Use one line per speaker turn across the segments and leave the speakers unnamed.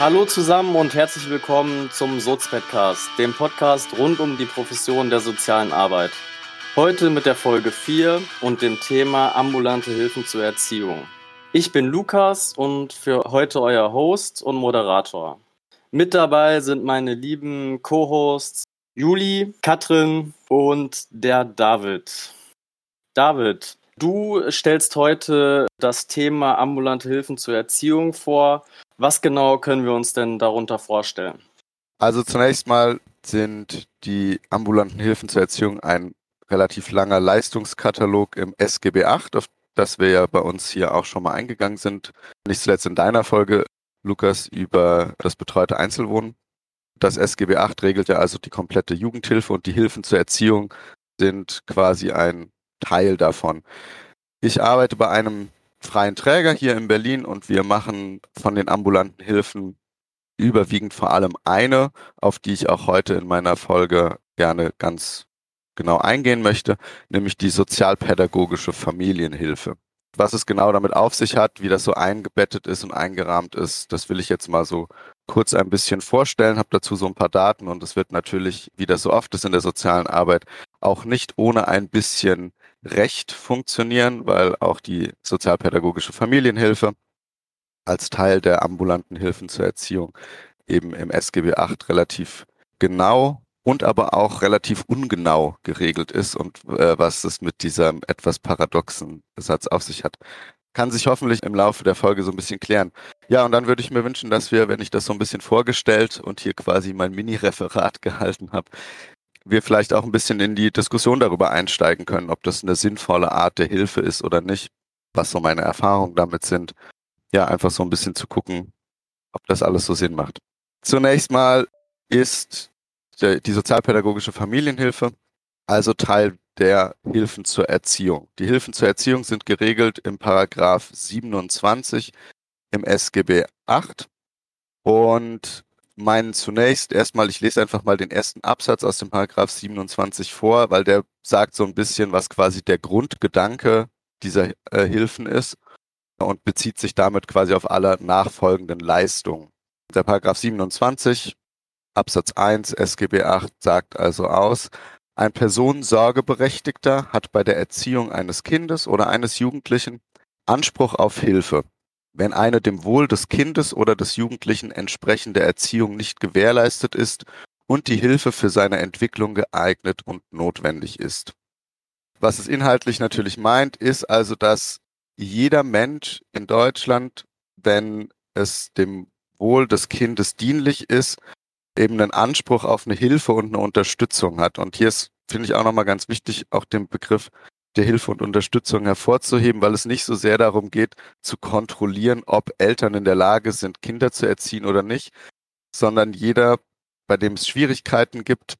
Hallo zusammen und herzlich willkommen zum Sozpedcast, dem Podcast rund um die Profession der sozialen Arbeit. Heute mit der Folge 4 und dem Thema ambulante Hilfen zur Erziehung. Ich bin Lukas und für heute euer Host und Moderator. Mit dabei sind meine lieben Co-Hosts Juli, Katrin und der David. David, du stellst heute das Thema ambulante Hilfen zur Erziehung vor was genau können wir uns denn darunter vorstellen?
Also zunächst mal sind die ambulanten Hilfen zur Erziehung ein relativ langer Leistungskatalog im SGB 8, auf das wir ja bei uns hier auch schon mal eingegangen sind. Nicht zuletzt in deiner Folge, Lukas, über das betreute Einzelwohnen. Das SGB 8 regelt ja also die komplette Jugendhilfe und die Hilfen zur Erziehung sind quasi ein Teil davon. Ich arbeite bei einem freien Träger hier in Berlin und wir machen von den ambulanten Hilfen überwiegend vor allem eine, auf die ich auch heute in meiner Folge gerne ganz genau eingehen möchte, nämlich die sozialpädagogische Familienhilfe. Was es genau damit auf sich hat, wie das so eingebettet ist und eingerahmt ist, das will ich jetzt mal so kurz ein bisschen vorstellen, habe dazu so ein paar Daten und es wird natürlich, wie das so oft ist in der sozialen Arbeit, auch nicht ohne ein bisschen Recht funktionieren, weil auch die sozialpädagogische Familienhilfe als Teil der ambulanten Hilfen zur Erziehung eben im SGB 8 relativ genau und aber auch relativ ungenau geregelt ist und äh, was es mit diesem etwas paradoxen Satz auf sich hat, kann sich hoffentlich im Laufe der Folge so ein bisschen klären. Ja, und dann würde ich mir wünschen, dass wir, wenn ich das so ein bisschen vorgestellt und hier quasi mein Mini-Referat gehalten habe, wir vielleicht auch ein bisschen in die Diskussion darüber einsteigen können, ob das eine sinnvolle Art der Hilfe ist oder nicht, was so meine Erfahrungen damit sind. Ja, einfach so ein bisschen zu gucken, ob das alles so Sinn macht. Zunächst mal ist die sozialpädagogische Familienhilfe also Teil der Hilfen zur Erziehung. Die Hilfen zur Erziehung sind geregelt im Paragraph 27 im SGB 8 und meinen zunächst erstmal, ich lese einfach mal den ersten Absatz aus dem Paragraph 27 vor, weil der sagt so ein bisschen, was quasi der Grundgedanke dieser äh, Hilfen ist und bezieht sich damit quasi auf alle nachfolgenden Leistungen. Der Paragraph 27 Absatz 1 SGB 8 sagt also aus, ein Personensorgeberechtigter hat bei der Erziehung eines Kindes oder eines Jugendlichen Anspruch auf Hilfe wenn eine dem Wohl des Kindes oder des Jugendlichen entsprechende Erziehung nicht gewährleistet ist und die Hilfe für seine Entwicklung geeignet und notwendig ist. Was es inhaltlich natürlich meint, ist also, dass jeder Mensch in Deutschland, wenn es dem Wohl des Kindes dienlich ist, eben einen Anspruch auf eine Hilfe und eine Unterstützung hat. Und hier ist, finde ich auch nochmal ganz wichtig, auch den Begriff der Hilfe und Unterstützung hervorzuheben, weil es nicht so sehr darum geht, zu kontrollieren, ob Eltern in der Lage sind, Kinder zu erziehen oder nicht, sondern jeder, bei dem es Schwierigkeiten gibt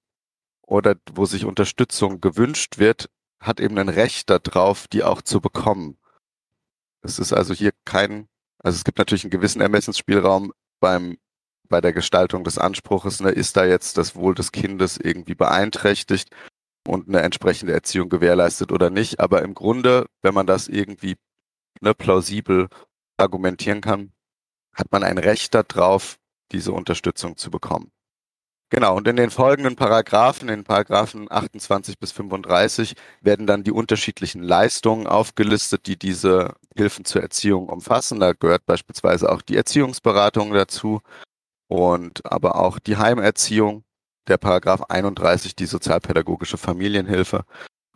oder wo sich Unterstützung gewünscht wird, hat eben ein Recht darauf, die auch zu bekommen. Es ist also hier kein, also es gibt natürlich einen gewissen Ermessensspielraum beim bei der Gestaltung des Anspruches, ne, ist da jetzt das Wohl des Kindes irgendwie beeinträchtigt und eine entsprechende Erziehung gewährleistet oder nicht. Aber im Grunde, wenn man das irgendwie ne, plausibel argumentieren kann, hat man ein Recht darauf, diese Unterstützung zu bekommen. Genau, und in den folgenden Paragraphen, in Paragraphen 28 bis 35, werden dann die unterschiedlichen Leistungen aufgelistet, die diese Hilfen zur Erziehung umfassen. Da gehört beispielsweise auch die Erziehungsberatung dazu und aber auch die Heimerziehung der Paragraph 31, die sozialpädagogische Familienhilfe,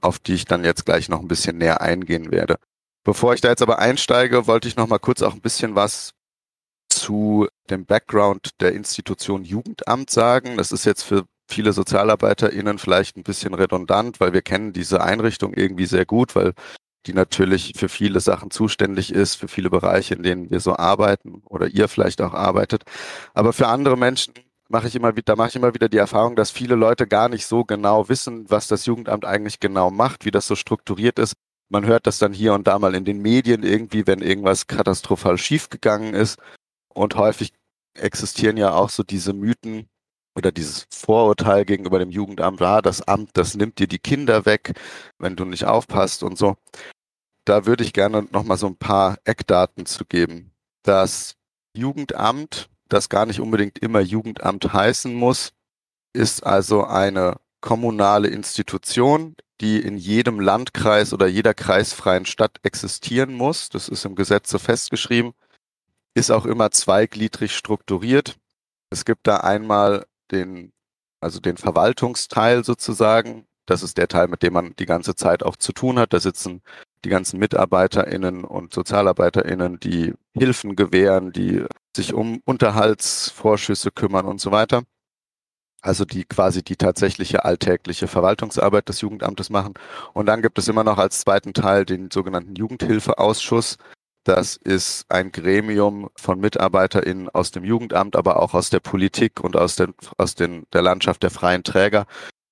auf die ich dann jetzt gleich noch ein bisschen näher eingehen werde. Bevor ich da jetzt aber einsteige, wollte ich noch mal kurz auch ein bisschen was zu dem Background der Institution Jugendamt sagen. Das ist jetzt für viele SozialarbeiterInnen vielleicht ein bisschen redundant, weil wir kennen diese Einrichtung irgendwie sehr gut, weil die natürlich für viele Sachen zuständig ist, für viele Bereiche, in denen wir so arbeiten oder ihr vielleicht auch arbeitet. Aber für andere Menschen mache ich immer wieder, mache ich immer wieder die Erfahrung, dass viele Leute gar nicht so genau wissen, was das Jugendamt eigentlich genau macht, wie das so strukturiert ist. Man hört das dann hier und da mal in den Medien irgendwie, wenn irgendwas katastrophal schiefgegangen ist. Und häufig existieren ja auch so diese Mythen oder dieses Vorurteil gegenüber dem Jugendamt, ah, das Amt, das nimmt dir die Kinder weg, wenn du nicht aufpasst und so. Da würde ich gerne nochmal so ein paar Eckdaten zu geben. Das Jugendamt das gar nicht unbedingt immer Jugendamt heißen muss, ist also eine kommunale Institution, die in jedem Landkreis oder jeder kreisfreien Stadt existieren muss. Das ist im Gesetz so festgeschrieben, ist auch immer zweigliedrig strukturiert. Es gibt da einmal den, also den Verwaltungsteil sozusagen. Das ist der Teil, mit dem man die ganze Zeit auch zu tun hat. Da sitzen die ganzen MitarbeiterInnen und SozialarbeiterInnen, die Hilfen gewähren, die sich um Unterhaltsvorschüsse kümmern und so weiter. Also die quasi die tatsächliche alltägliche Verwaltungsarbeit des Jugendamtes machen. Und dann gibt es immer noch als zweiten Teil den sogenannten Jugendhilfeausschuss. Das ist ein Gremium von MitarbeiterInnen aus dem Jugendamt, aber auch aus der Politik und aus, den, aus den, der Landschaft der freien Träger.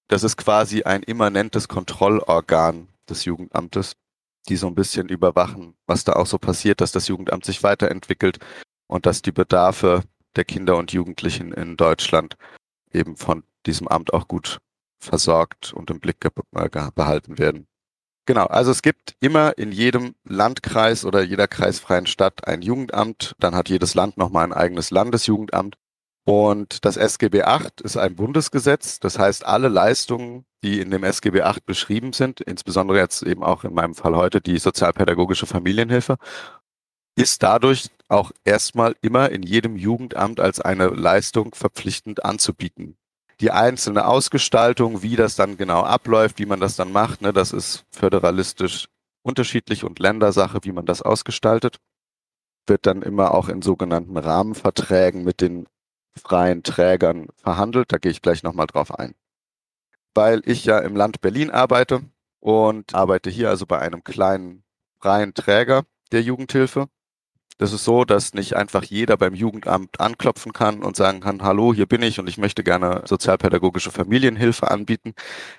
Das ist quasi ein immanentes Kontrollorgan des Jugendamtes, die so ein bisschen überwachen, was da auch so passiert, dass das Jugendamt sich weiterentwickelt und dass die Bedarfe der Kinder und Jugendlichen in Deutschland eben von diesem Amt auch gut versorgt und im Blick äh, behalten werden. Genau, also es gibt immer in jedem Landkreis oder jeder kreisfreien Stadt ein Jugendamt. Dann hat jedes Land nochmal ein eigenes Landesjugendamt. Und das SGB VIII ist ein Bundesgesetz. Das heißt, alle Leistungen, die in dem SGB VIII beschrieben sind, insbesondere jetzt eben auch in meinem Fall heute die sozialpädagogische Familienhilfe, ist dadurch auch erstmal immer in jedem Jugendamt als eine Leistung verpflichtend anzubieten. Die einzelne Ausgestaltung, wie das dann genau abläuft, wie man das dann macht, ne, das ist föderalistisch unterschiedlich und Ländersache, wie man das ausgestaltet, wird dann immer auch in sogenannten Rahmenverträgen mit den freien Trägern verhandelt. Da gehe ich gleich nochmal drauf ein. Weil ich ja im Land Berlin arbeite und arbeite hier also bei einem kleinen freien Träger der Jugendhilfe das ist so, dass nicht einfach jeder beim Jugendamt anklopfen kann und sagen kann, hallo, hier bin ich und ich möchte gerne sozialpädagogische Familienhilfe anbieten,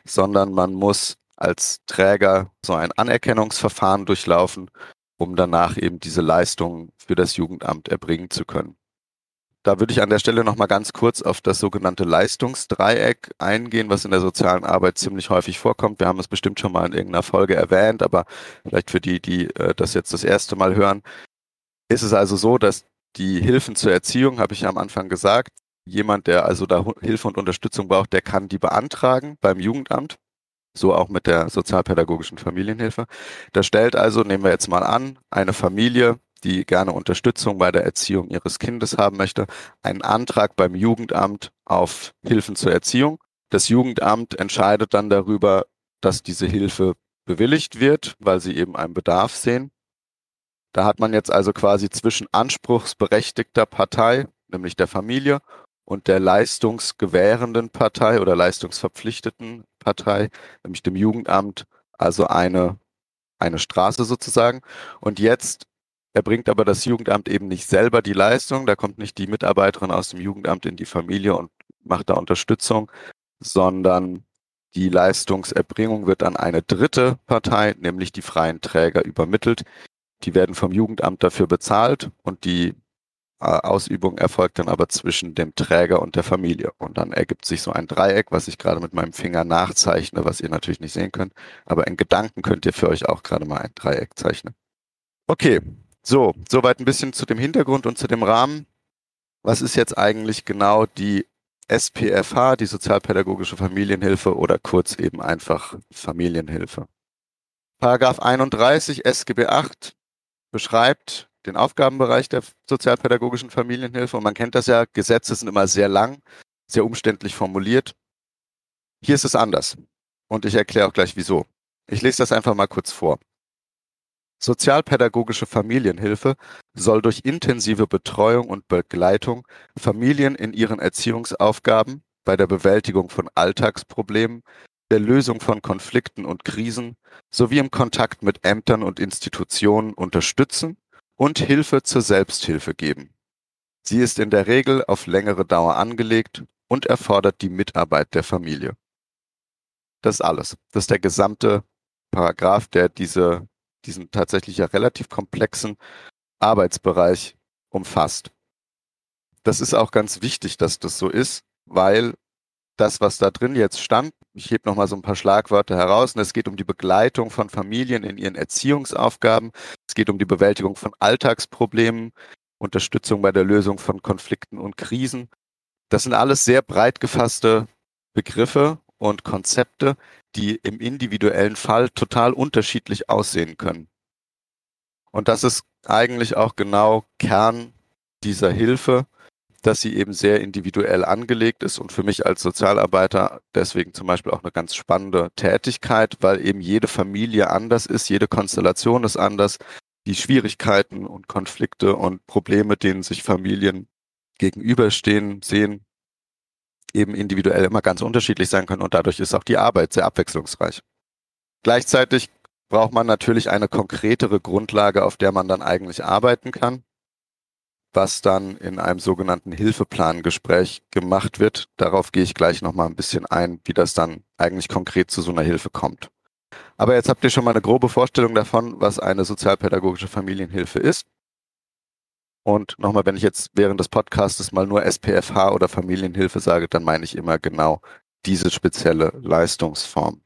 sondern man muss als Träger so ein Anerkennungsverfahren durchlaufen, um danach eben diese Leistungen für das Jugendamt erbringen zu können. Da würde ich an der Stelle nochmal ganz kurz auf das sogenannte Leistungsdreieck eingehen, was in der sozialen Arbeit ziemlich häufig vorkommt. Wir haben es bestimmt schon mal in irgendeiner Folge erwähnt, aber vielleicht für die, die äh, das jetzt das erste Mal hören ist es also so, dass die Hilfen zur Erziehung, habe ich am Anfang gesagt, jemand, der also da Hilfe und Unterstützung braucht, der kann die beantragen beim Jugendamt. So auch mit der sozialpädagogischen Familienhilfe. Da stellt also, nehmen wir jetzt mal an, eine Familie, die gerne Unterstützung bei der Erziehung ihres Kindes haben möchte, einen Antrag beim Jugendamt auf Hilfen zur Erziehung. Das Jugendamt entscheidet dann darüber, dass diese Hilfe bewilligt wird, weil sie eben einen Bedarf sehen. Da hat man jetzt also quasi zwischen anspruchsberechtigter Partei, nämlich der Familie, und der leistungsgewährenden Partei oder leistungsverpflichteten Partei, nämlich dem Jugendamt, also eine, eine Straße sozusagen. Und jetzt erbringt aber das Jugendamt eben nicht selber die Leistung, da kommt nicht die Mitarbeiterin aus dem Jugendamt in die Familie und macht da Unterstützung, sondern die Leistungserbringung wird an eine dritte Partei, nämlich die freien Träger, übermittelt, die werden vom Jugendamt dafür bezahlt und die äh, Ausübung erfolgt dann aber zwischen dem Träger und der Familie. Und dann ergibt sich so ein Dreieck, was ich gerade mit meinem Finger nachzeichne, was ihr natürlich nicht sehen könnt. Aber in Gedanken könnt ihr für euch auch gerade mal ein Dreieck zeichnen. Okay, so, soweit ein bisschen zu dem Hintergrund und zu dem Rahmen. Was ist jetzt eigentlich genau die SPFH, die Sozialpädagogische Familienhilfe oder kurz eben einfach Familienhilfe? Paragraph 31 SGB 8 beschreibt den Aufgabenbereich der sozialpädagogischen Familienhilfe. Und man kennt das ja, Gesetze sind immer sehr lang, sehr umständlich formuliert. Hier ist es anders. Und ich erkläre auch gleich wieso. Ich lese das einfach mal kurz vor. Sozialpädagogische Familienhilfe soll durch intensive Betreuung und Begleitung Familien in ihren Erziehungsaufgaben, bei der Bewältigung von Alltagsproblemen, der Lösung von Konflikten und Krisen sowie im Kontakt mit Ämtern und Institutionen unterstützen und Hilfe zur Selbsthilfe geben. Sie ist in der Regel auf längere Dauer angelegt und erfordert die Mitarbeit der Familie. Das ist alles. Das ist der gesamte Paragraph, der diese, diesen tatsächlich ja relativ komplexen Arbeitsbereich umfasst. Das ist auch ganz wichtig, dass das so ist, weil das, was da drin jetzt stand, ich hebe nochmal so ein paar Schlagwörter heraus. Und es geht um die Begleitung von Familien in ihren Erziehungsaufgaben. Es geht um die Bewältigung von Alltagsproblemen. Unterstützung bei der Lösung von Konflikten und Krisen. Das sind alles sehr breit gefasste Begriffe und Konzepte, die im individuellen Fall total unterschiedlich aussehen können. Und das ist eigentlich auch genau Kern dieser Hilfe, dass sie eben sehr individuell angelegt ist und für mich als Sozialarbeiter deswegen zum Beispiel auch eine ganz spannende Tätigkeit, weil eben jede Familie anders ist, jede Konstellation ist anders, die Schwierigkeiten und Konflikte und Probleme, denen sich Familien gegenüberstehen, sehen, eben individuell immer ganz unterschiedlich sein können und dadurch ist auch die Arbeit sehr abwechslungsreich. Gleichzeitig braucht man natürlich eine konkretere Grundlage, auf der man dann eigentlich arbeiten kann, was dann in einem sogenannten Hilfeplangespräch gemacht wird. Darauf gehe ich gleich nochmal ein bisschen ein, wie das dann eigentlich konkret zu so einer Hilfe kommt. Aber jetzt habt ihr schon mal eine grobe Vorstellung davon, was eine sozialpädagogische Familienhilfe ist. Und nochmal, wenn ich jetzt während des Podcasts mal nur SPFH oder Familienhilfe sage, dann meine ich immer genau diese spezielle Leistungsform.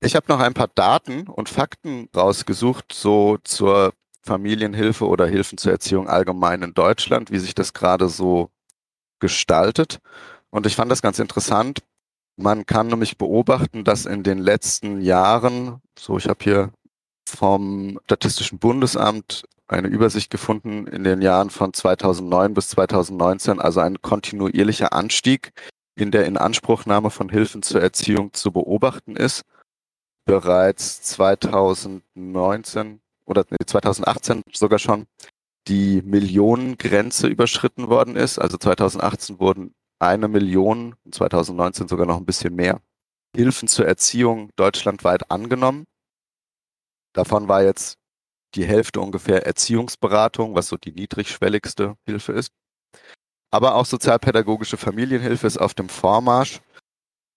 Ich habe noch ein paar Daten und Fakten rausgesucht, so zur Familienhilfe oder Hilfen zur Erziehung allgemein in Deutschland, wie sich das gerade so gestaltet. Und ich fand das ganz interessant. Man kann nämlich beobachten, dass in den letzten Jahren, so ich habe hier vom Statistischen Bundesamt eine Übersicht gefunden in den Jahren von 2009 bis 2019, also ein kontinuierlicher Anstieg in der Inanspruchnahme von Hilfen zur Erziehung zu beobachten ist. Bereits 2019 oder nee, 2018 sogar schon die Millionengrenze überschritten worden ist. Also 2018 wurden eine Million, 2019 sogar noch ein bisschen mehr, Hilfen zur Erziehung deutschlandweit angenommen. Davon war jetzt die Hälfte ungefähr Erziehungsberatung, was so die niedrigschwelligste Hilfe ist. Aber auch sozialpädagogische Familienhilfe ist auf dem Vormarsch.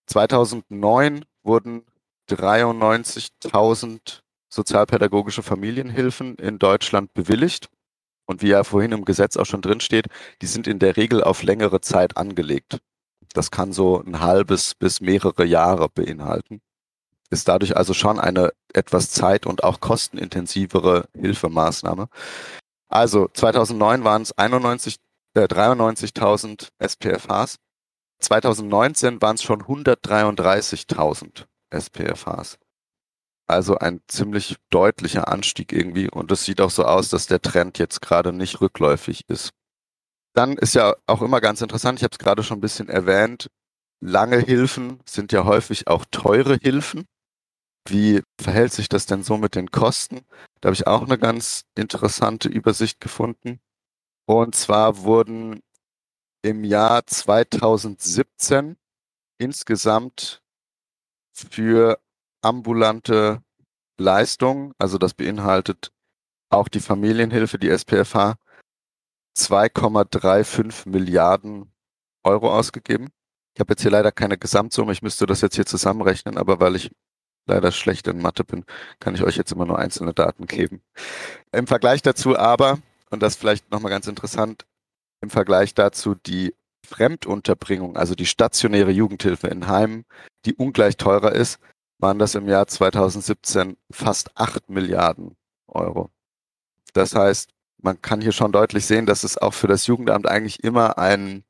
2009 wurden 93.000 sozialpädagogische Familienhilfen in Deutschland bewilligt. Und wie ja vorhin im Gesetz auch schon drin steht, die sind in der Regel auf längere Zeit angelegt. Das kann so ein halbes bis mehrere Jahre beinhalten ist dadurch also schon eine etwas zeit- und auch kostenintensivere Hilfemaßnahme. Also 2009 waren es 91, äh, 93.000 SPFHs. 2019 waren es schon 133.000 SPFHs. Also ein ziemlich deutlicher Anstieg irgendwie. Und es sieht auch so aus, dass der Trend jetzt gerade nicht rückläufig ist. Dann ist ja auch immer ganz interessant, ich habe es gerade schon ein bisschen erwähnt, lange Hilfen sind ja häufig auch teure Hilfen. Wie verhält sich das denn so mit den Kosten? Da habe ich auch eine ganz interessante Übersicht gefunden. Und zwar wurden im Jahr 2017 insgesamt für ambulante Leistungen, also das beinhaltet auch die Familienhilfe, die SPFH, 2,35 Milliarden Euro ausgegeben. Ich habe jetzt hier leider keine Gesamtsumme, ich müsste das jetzt hier zusammenrechnen, aber weil ich leider schlecht in Mathe bin, kann ich euch jetzt immer nur einzelne Daten geben. Im Vergleich dazu aber, und das vielleicht nochmal ganz interessant, im Vergleich dazu die Fremdunterbringung, also die stationäre Jugendhilfe in Heimen, die ungleich teurer ist, waren das im Jahr 2017 fast 8 Milliarden Euro. Das heißt, man kann hier schon deutlich sehen, dass es auch für das Jugendamt eigentlich immer einen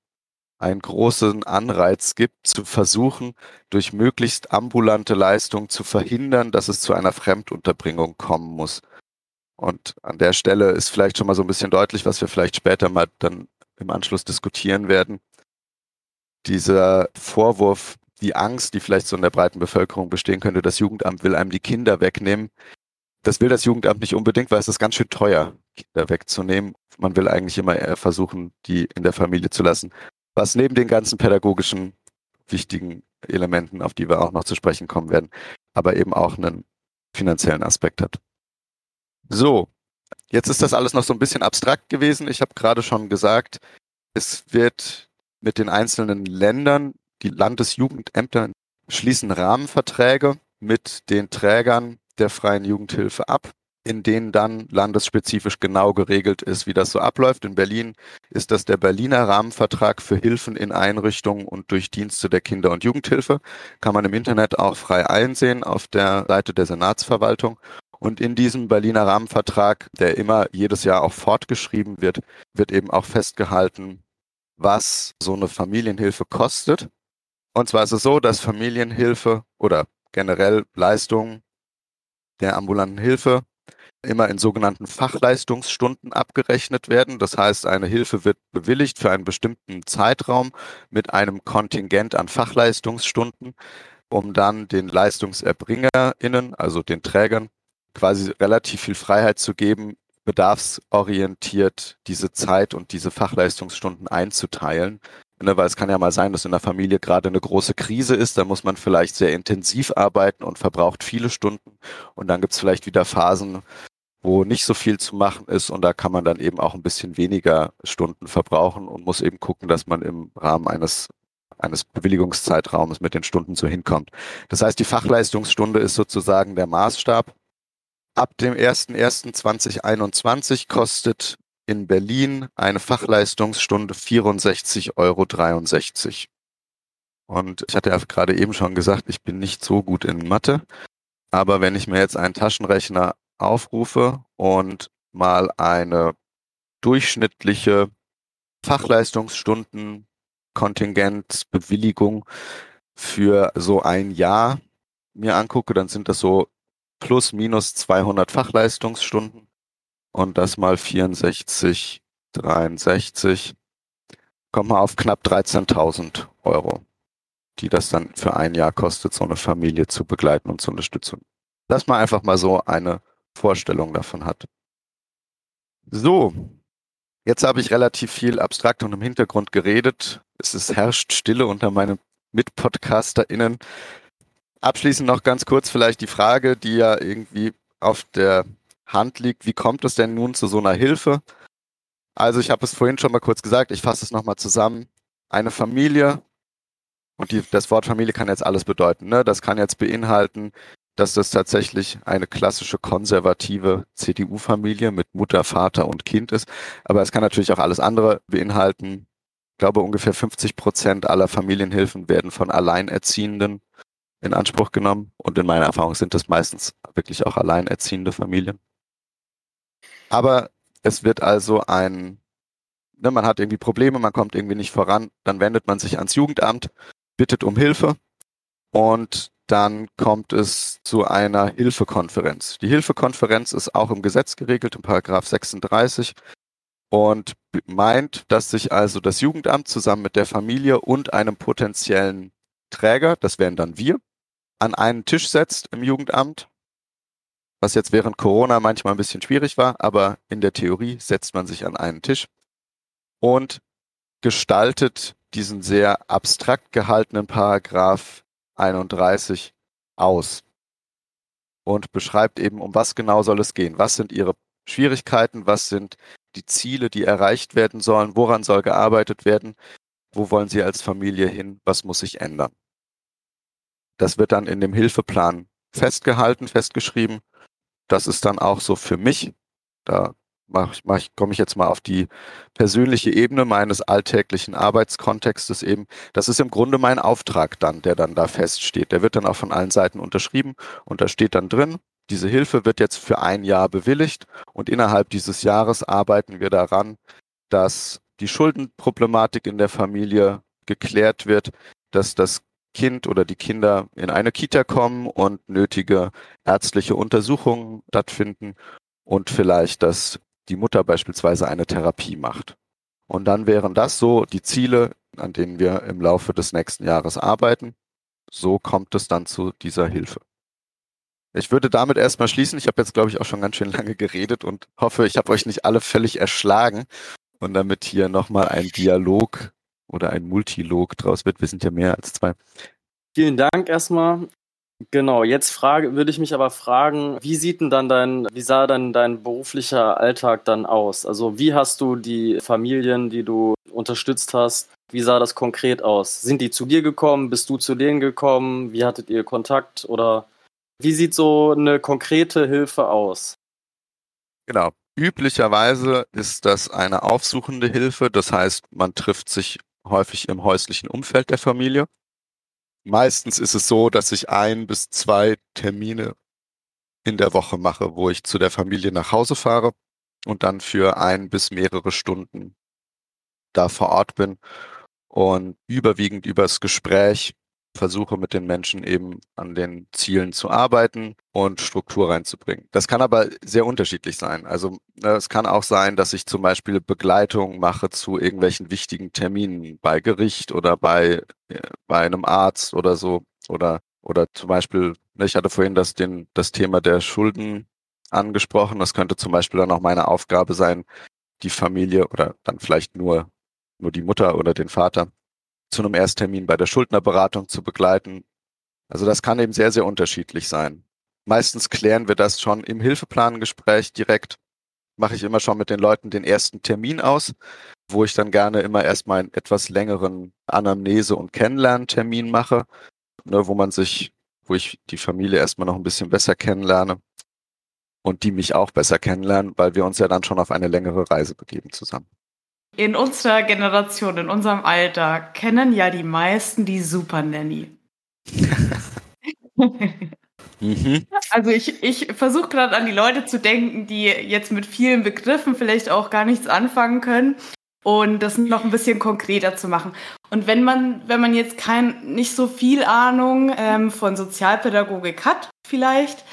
einen großen Anreiz gibt, zu versuchen, durch möglichst ambulante Leistung zu verhindern, dass es zu einer Fremdunterbringung kommen muss. Und an der Stelle ist vielleicht schon mal so ein bisschen deutlich, was wir vielleicht später mal dann im Anschluss diskutieren werden. Dieser Vorwurf, die Angst, die vielleicht so in der breiten Bevölkerung bestehen könnte, das Jugendamt will einem die Kinder wegnehmen. Das will das Jugendamt nicht unbedingt, weil es ist ganz schön teuer, Kinder wegzunehmen. Man will eigentlich immer versuchen, die in der Familie zu lassen was neben den ganzen pädagogischen wichtigen Elementen, auf die wir auch noch zu sprechen kommen werden, aber eben auch einen finanziellen Aspekt hat. So, jetzt ist das alles noch so ein bisschen abstrakt gewesen. Ich habe gerade schon gesagt, es wird mit den einzelnen Ländern, die Landesjugendämter schließen Rahmenverträge mit den Trägern der freien Jugendhilfe ab in denen dann landesspezifisch genau geregelt ist, wie das so abläuft. In Berlin ist das der Berliner Rahmenvertrag für Hilfen in Einrichtungen und durch Dienste der Kinder- und Jugendhilfe. Kann man im Internet auch frei einsehen auf der Seite der Senatsverwaltung. Und in diesem Berliner Rahmenvertrag, der immer jedes Jahr auch fortgeschrieben wird, wird eben auch festgehalten, was so eine Familienhilfe kostet. Und zwar ist es so, dass Familienhilfe oder generell Leistungen der ambulanten Hilfe immer in sogenannten Fachleistungsstunden abgerechnet werden. Das heißt, eine Hilfe wird bewilligt für einen bestimmten Zeitraum mit einem Kontingent an Fachleistungsstunden, um dann den LeistungserbringerInnen, also den Trägern, quasi relativ viel Freiheit zu geben, bedarfsorientiert diese Zeit und diese Fachleistungsstunden einzuteilen. Ne, weil es kann ja mal sein, dass in der Familie gerade eine große Krise ist, da muss man vielleicht sehr intensiv arbeiten und verbraucht viele Stunden. Und dann gibt es vielleicht wieder Phasen, wo nicht so viel zu machen ist und da kann man dann eben auch ein bisschen weniger Stunden verbrauchen und muss eben gucken, dass man im Rahmen eines eines Bewilligungszeitraums mit den Stunden so hinkommt. Das heißt, die Fachleistungsstunde ist sozusagen der Maßstab Ab dem 01.01.2021 kostet in Berlin eine Fachleistungsstunde 64,63 Euro. Und ich hatte ja gerade eben schon gesagt, ich bin nicht so gut in Mathe. Aber wenn ich mir jetzt einen Taschenrechner aufrufe und mal eine durchschnittliche Fachleistungsstunden Kontingentbewilligung für so ein Jahr mir angucke, dann sind das so plus minus 200 Fachleistungsstunden und das mal 64, 63, kommt man auf knapp 13.000 Euro, die das dann für ein Jahr kostet, so eine Familie zu begleiten und zu unterstützen. Dass man einfach mal so eine Vorstellung davon hat. So, jetzt habe ich relativ viel abstrakt und im Hintergrund geredet. Es ist, herrscht Stille unter meinen MitpodcasterInnen. Abschließend noch ganz kurz vielleicht die Frage, die ja irgendwie auf der Hand liegt. Wie kommt es denn nun zu so einer Hilfe? Also ich habe es vorhin schon mal kurz gesagt, ich fasse es nochmal zusammen. Eine Familie, und die, das Wort Familie kann jetzt alles bedeuten. Ne? Das kann jetzt beinhalten, dass das tatsächlich eine klassische konservative CDU-Familie mit Mutter, Vater und Kind ist. Aber es kann natürlich auch alles andere beinhalten. Ich glaube, ungefähr 50 Prozent aller Familienhilfen werden von Alleinerziehenden in Anspruch genommen. Und in meiner Erfahrung sind das meistens wirklich auch alleinerziehende Familien. Aber es wird also ein, ne, man hat irgendwie Probleme, man kommt irgendwie nicht voran, dann wendet man sich ans Jugendamt, bittet um Hilfe und dann kommt es zu einer Hilfekonferenz. Die Hilfekonferenz ist auch im Gesetz geregelt, im Paragraph 36 und meint, dass sich also das Jugendamt zusammen mit der Familie und einem potenziellen Träger, das wären dann wir, an einen Tisch setzt im Jugendamt, was jetzt während Corona manchmal ein bisschen schwierig war, aber in der Theorie setzt man sich an einen Tisch und gestaltet diesen sehr abstrakt gehaltenen Paragraph 31 aus und beschreibt eben, um was genau soll es gehen. Was sind ihre Schwierigkeiten? Was sind die Ziele, die erreicht werden sollen? Woran soll gearbeitet werden? Wo wollen Sie als Familie hin? Was muss sich ändern? Das wird dann in dem Hilfeplan festgehalten, festgeschrieben. Das ist dann auch so für mich. Da mach ich, mach ich, komme ich jetzt mal auf die persönliche Ebene meines alltäglichen Arbeitskontextes eben. Das ist im Grunde mein Auftrag dann, der dann da feststeht. Der wird dann auch von allen Seiten unterschrieben und da steht dann drin, diese Hilfe wird jetzt für ein Jahr bewilligt und innerhalb dieses Jahres arbeiten wir daran, dass die Schuldenproblematik in der Familie geklärt wird, dass das Kind oder die Kinder in eine Kita kommen und nötige ärztliche Untersuchungen stattfinden und vielleicht, dass die Mutter beispielsweise eine Therapie macht. Und dann wären das so die Ziele, an denen wir im Laufe des nächsten Jahres arbeiten. So kommt es dann zu dieser Hilfe. Ich würde damit erstmal schließen. Ich habe jetzt, glaube ich, auch schon ganz schön lange geredet und hoffe, ich habe euch nicht alle völlig erschlagen. Und damit hier nochmal ein Dialog oder ein Multilog draus wird. Wir sind ja mehr als zwei.
Vielen Dank erstmal. Genau, jetzt frage, würde ich mich aber fragen, wie sieht denn dann dein, wie sah dann dein beruflicher Alltag dann aus? Also wie hast du die Familien, die du unterstützt hast, wie sah das konkret aus? Sind die zu dir gekommen? Bist du zu denen gekommen? Wie hattet ihr Kontakt? Oder wie sieht so eine konkrete Hilfe aus?
Genau. Üblicherweise ist das eine aufsuchende Hilfe. Das heißt, man trifft sich häufig im häuslichen Umfeld der Familie. Meistens ist es so, dass sich ein bis zwei Termine in der Woche mache, wo ich zu der Familie nach Hause fahre und dann für ein bis mehrere Stunden da vor Ort bin und überwiegend übers Gespräch versuche mit den Menschen eben an den Zielen zu arbeiten und Struktur reinzubringen. Das kann aber sehr unterschiedlich sein. Also ne, es kann auch sein, dass ich zum Beispiel Begleitung mache zu irgendwelchen wichtigen Terminen bei Gericht oder bei, äh, bei einem Arzt oder so. Oder, oder zum Beispiel, ne, ich hatte vorhin das, den, das Thema der Schulden angesprochen. Das könnte zum Beispiel dann auch meine Aufgabe sein, die Familie oder dann vielleicht nur, nur die Mutter oder den Vater zu einem Ersttermin bei der Schuldnerberatung zu begleiten. Also das kann eben sehr, sehr unterschiedlich sein. Meistens klären wir das schon im Hilfeplangespräch direkt. Mache ich immer schon mit den Leuten den ersten Termin aus, wo ich dann gerne immer erstmal einen etwas längeren Anamnese- und Kennenlerntermin mache, ne, wo man sich, wo ich die Familie erstmal noch ein bisschen besser kennenlerne und die mich auch besser kennenlernen, weil wir uns ja dann schon auf eine längere Reise begeben zusammen.
In unserer Generation, in unserem Alter, kennen ja die meisten die Super Nanny. mhm. Also ich, ich versuche gerade an die Leute zu denken, die jetzt mit vielen Begriffen vielleicht auch gar nichts anfangen können und das noch ein bisschen konkreter zu machen. Und wenn man, wenn man jetzt kein, nicht so viel Ahnung ähm, von Sozialpädagogik hat, vielleicht,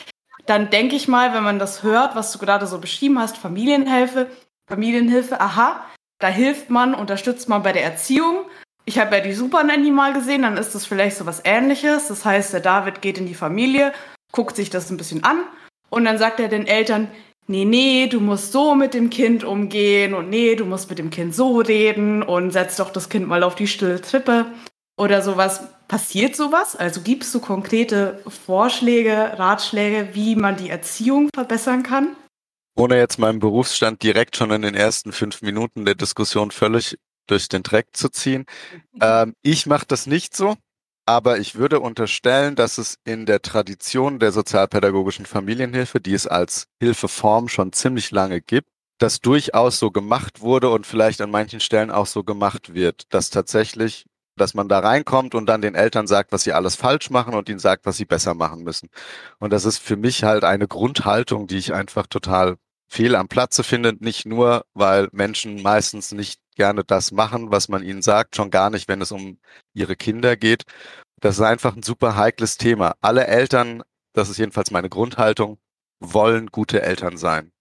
dann denke ich mal, wenn man das hört, was du gerade so beschrieben hast, Familienhilfe, Familienhilfe, aha, da hilft man, unterstützt man bei der Erziehung. Ich habe ja die Super Nanny mal gesehen, dann ist das vielleicht so was ähnliches. Das heißt, der David geht in die Familie, guckt sich das ein bisschen an und dann sagt er den Eltern, nee, nee, du musst so mit dem Kind umgehen und nee, du musst mit dem Kind so reden und setz doch das Kind mal auf die stille Trippe oder sowas. Passiert sowas? Also gibst du konkrete Vorschläge, Ratschläge, wie man die Erziehung verbessern kann?
Ohne jetzt meinen Berufsstand direkt schon in den ersten fünf Minuten der Diskussion völlig durch den Dreck zu ziehen. Ähm, ich mache das nicht so, aber ich würde unterstellen, dass es in der Tradition der sozialpädagogischen Familienhilfe, die es als Hilfeform schon ziemlich lange gibt, das durchaus so gemacht wurde und vielleicht an manchen Stellen auch so gemacht wird, dass tatsächlich dass man da reinkommt und dann den Eltern sagt, was sie alles falsch machen und ihnen sagt, was sie besser machen müssen. Und das ist für mich halt eine Grundhaltung, die ich einfach total fehl am Platze finde. Nicht nur, weil Menschen meistens nicht gerne das machen, was man ihnen sagt, schon gar nicht, wenn es um ihre Kinder geht. Das ist einfach ein super heikles Thema. Alle Eltern, das ist jedenfalls meine Grundhaltung, wollen gute Eltern sein.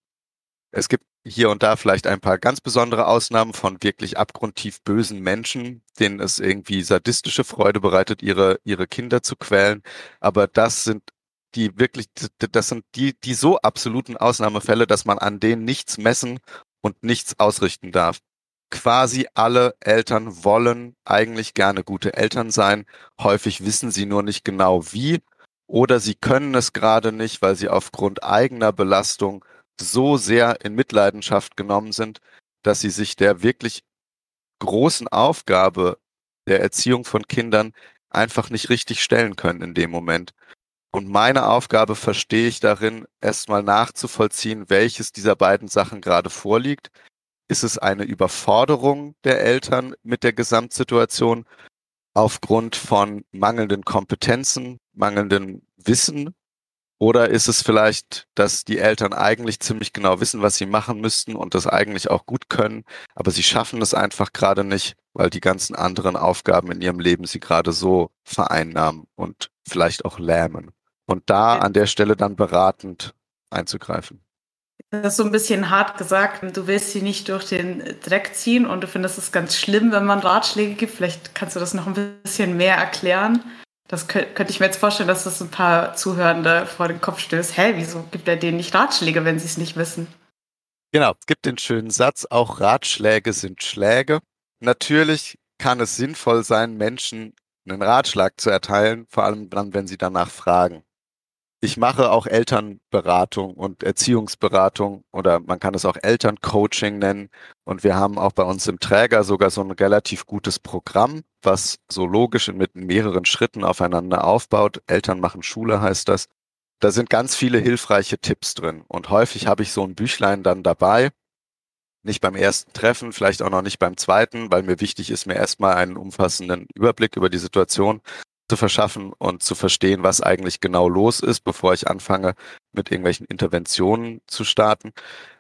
Es gibt hier und da vielleicht ein paar ganz besondere Ausnahmen von wirklich abgrundtief bösen Menschen, denen es irgendwie sadistische Freude bereitet, ihre, ihre Kinder zu quälen. Aber das sind die wirklich, das sind die, die so absoluten Ausnahmefälle, dass man an denen nichts messen und nichts ausrichten darf. Quasi alle Eltern wollen eigentlich gerne gute Eltern sein. Häufig wissen sie nur nicht genau wie oder sie können es gerade nicht, weil sie aufgrund eigener Belastung so sehr in Mitleidenschaft genommen sind, dass sie sich der wirklich großen Aufgabe der Erziehung von Kindern einfach nicht richtig stellen können in dem Moment. Und meine Aufgabe verstehe ich darin, erstmal nachzuvollziehen, welches dieser beiden Sachen gerade vorliegt. Ist es eine Überforderung der Eltern mit der Gesamtsituation aufgrund von mangelnden Kompetenzen, mangelndem Wissen oder ist es vielleicht, dass die Eltern eigentlich ziemlich genau wissen, was sie machen müssten und das eigentlich auch gut können, aber sie schaffen es einfach gerade nicht, weil die ganzen anderen Aufgaben in ihrem Leben sie gerade so vereinnahmen und vielleicht auch lähmen. Und da an der Stelle dann beratend einzugreifen.
Das ist so ein bisschen hart gesagt. Du willst sie nicht durch den Dreck ziehen und du findest es ganz schlimm, wenn man Ratschläge gibt. Vielleicht kannst du das noch ein bisschen mehr erklären. Das könnte ich mir jetzt vorstellen, dass das ein paar Zuhörende vor den Kopf stößt. Hä, wieso gibt er denen nicht Ratschläge, wenn sie es nicht wissen?
Genau, es gibt den schönen Satz, auch Ratschläge sind Schläge. Natürlich kann es sinnvoll sein, Menschen einen Ratschlag zu erteilen, vor allem dann, wenn sie danach fragen ich mache auch Elternberatung und Erziehungsberatung oder man kann es auch Elterncoaching nennen. Und wir haben auch bei uns im Träger sogar so ein relativ gutes Programm, was so logisch mit mehreren Schritten aufeinander aufbaut. Eltern machen Schule heißt das. Da sind ganz viele hilfreiche Tipps drin. Und häufig habe ich so ein Büchlein dann dabei. Nicht beim ersten Treffen, vielleicht auch noch nicht beim zweiten, weil mir wichtig ist, mir erstmal einen umfassenden Überblick über die Situation zu verschaffen und zu verstehen, was eigentlich genau los ist, bevor ich anfange, mit irgendwelchen Interventionen zu starten.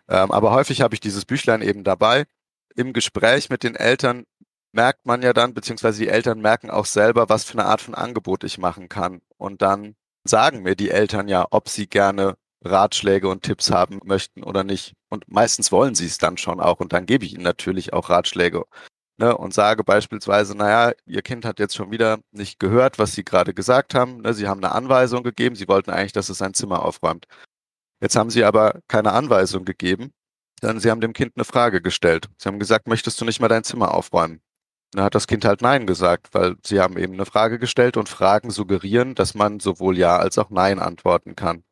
Ähm, aber häufig habe ich dieses Büchlein eben dabei. Im Gespräch mit den Eltern merkt man ja dann, beziehungsweise die Eltern merken auch selber, was für eine Art von Angebot ich machen kann. Und dann sagen mir die Eltern ja, ob sie gerne Ratschläge und Tipps haben möchten oder nicht. Und meistens wollen sie es dann schon auch. Und dann gebe ich ihnen natürlich auch Ratschläge ne, und sage beispielsweise, naja, Ihr Kind hat jetzt schon wieder nicht gehört, was Sie gerade gesagt haben. Ne, Sie haben eine Anweisung gegeben, Sie wollten eigentlich, dass es sein Zimmer aufräumt. Jetzt haben Sie aber keine Anweisung gegeben, sondern Sie haben dem Kind eine Frage gestellt. Sie haben gesagt, möchtest du nicht mal dein Zimmer aufräumen? Da hat das Kind halt Nein gesagt, weil Sie haben eben eine Frage gestellt und Fragen suggerieren, dass man sowohl Ja als auch Nein antworten kann.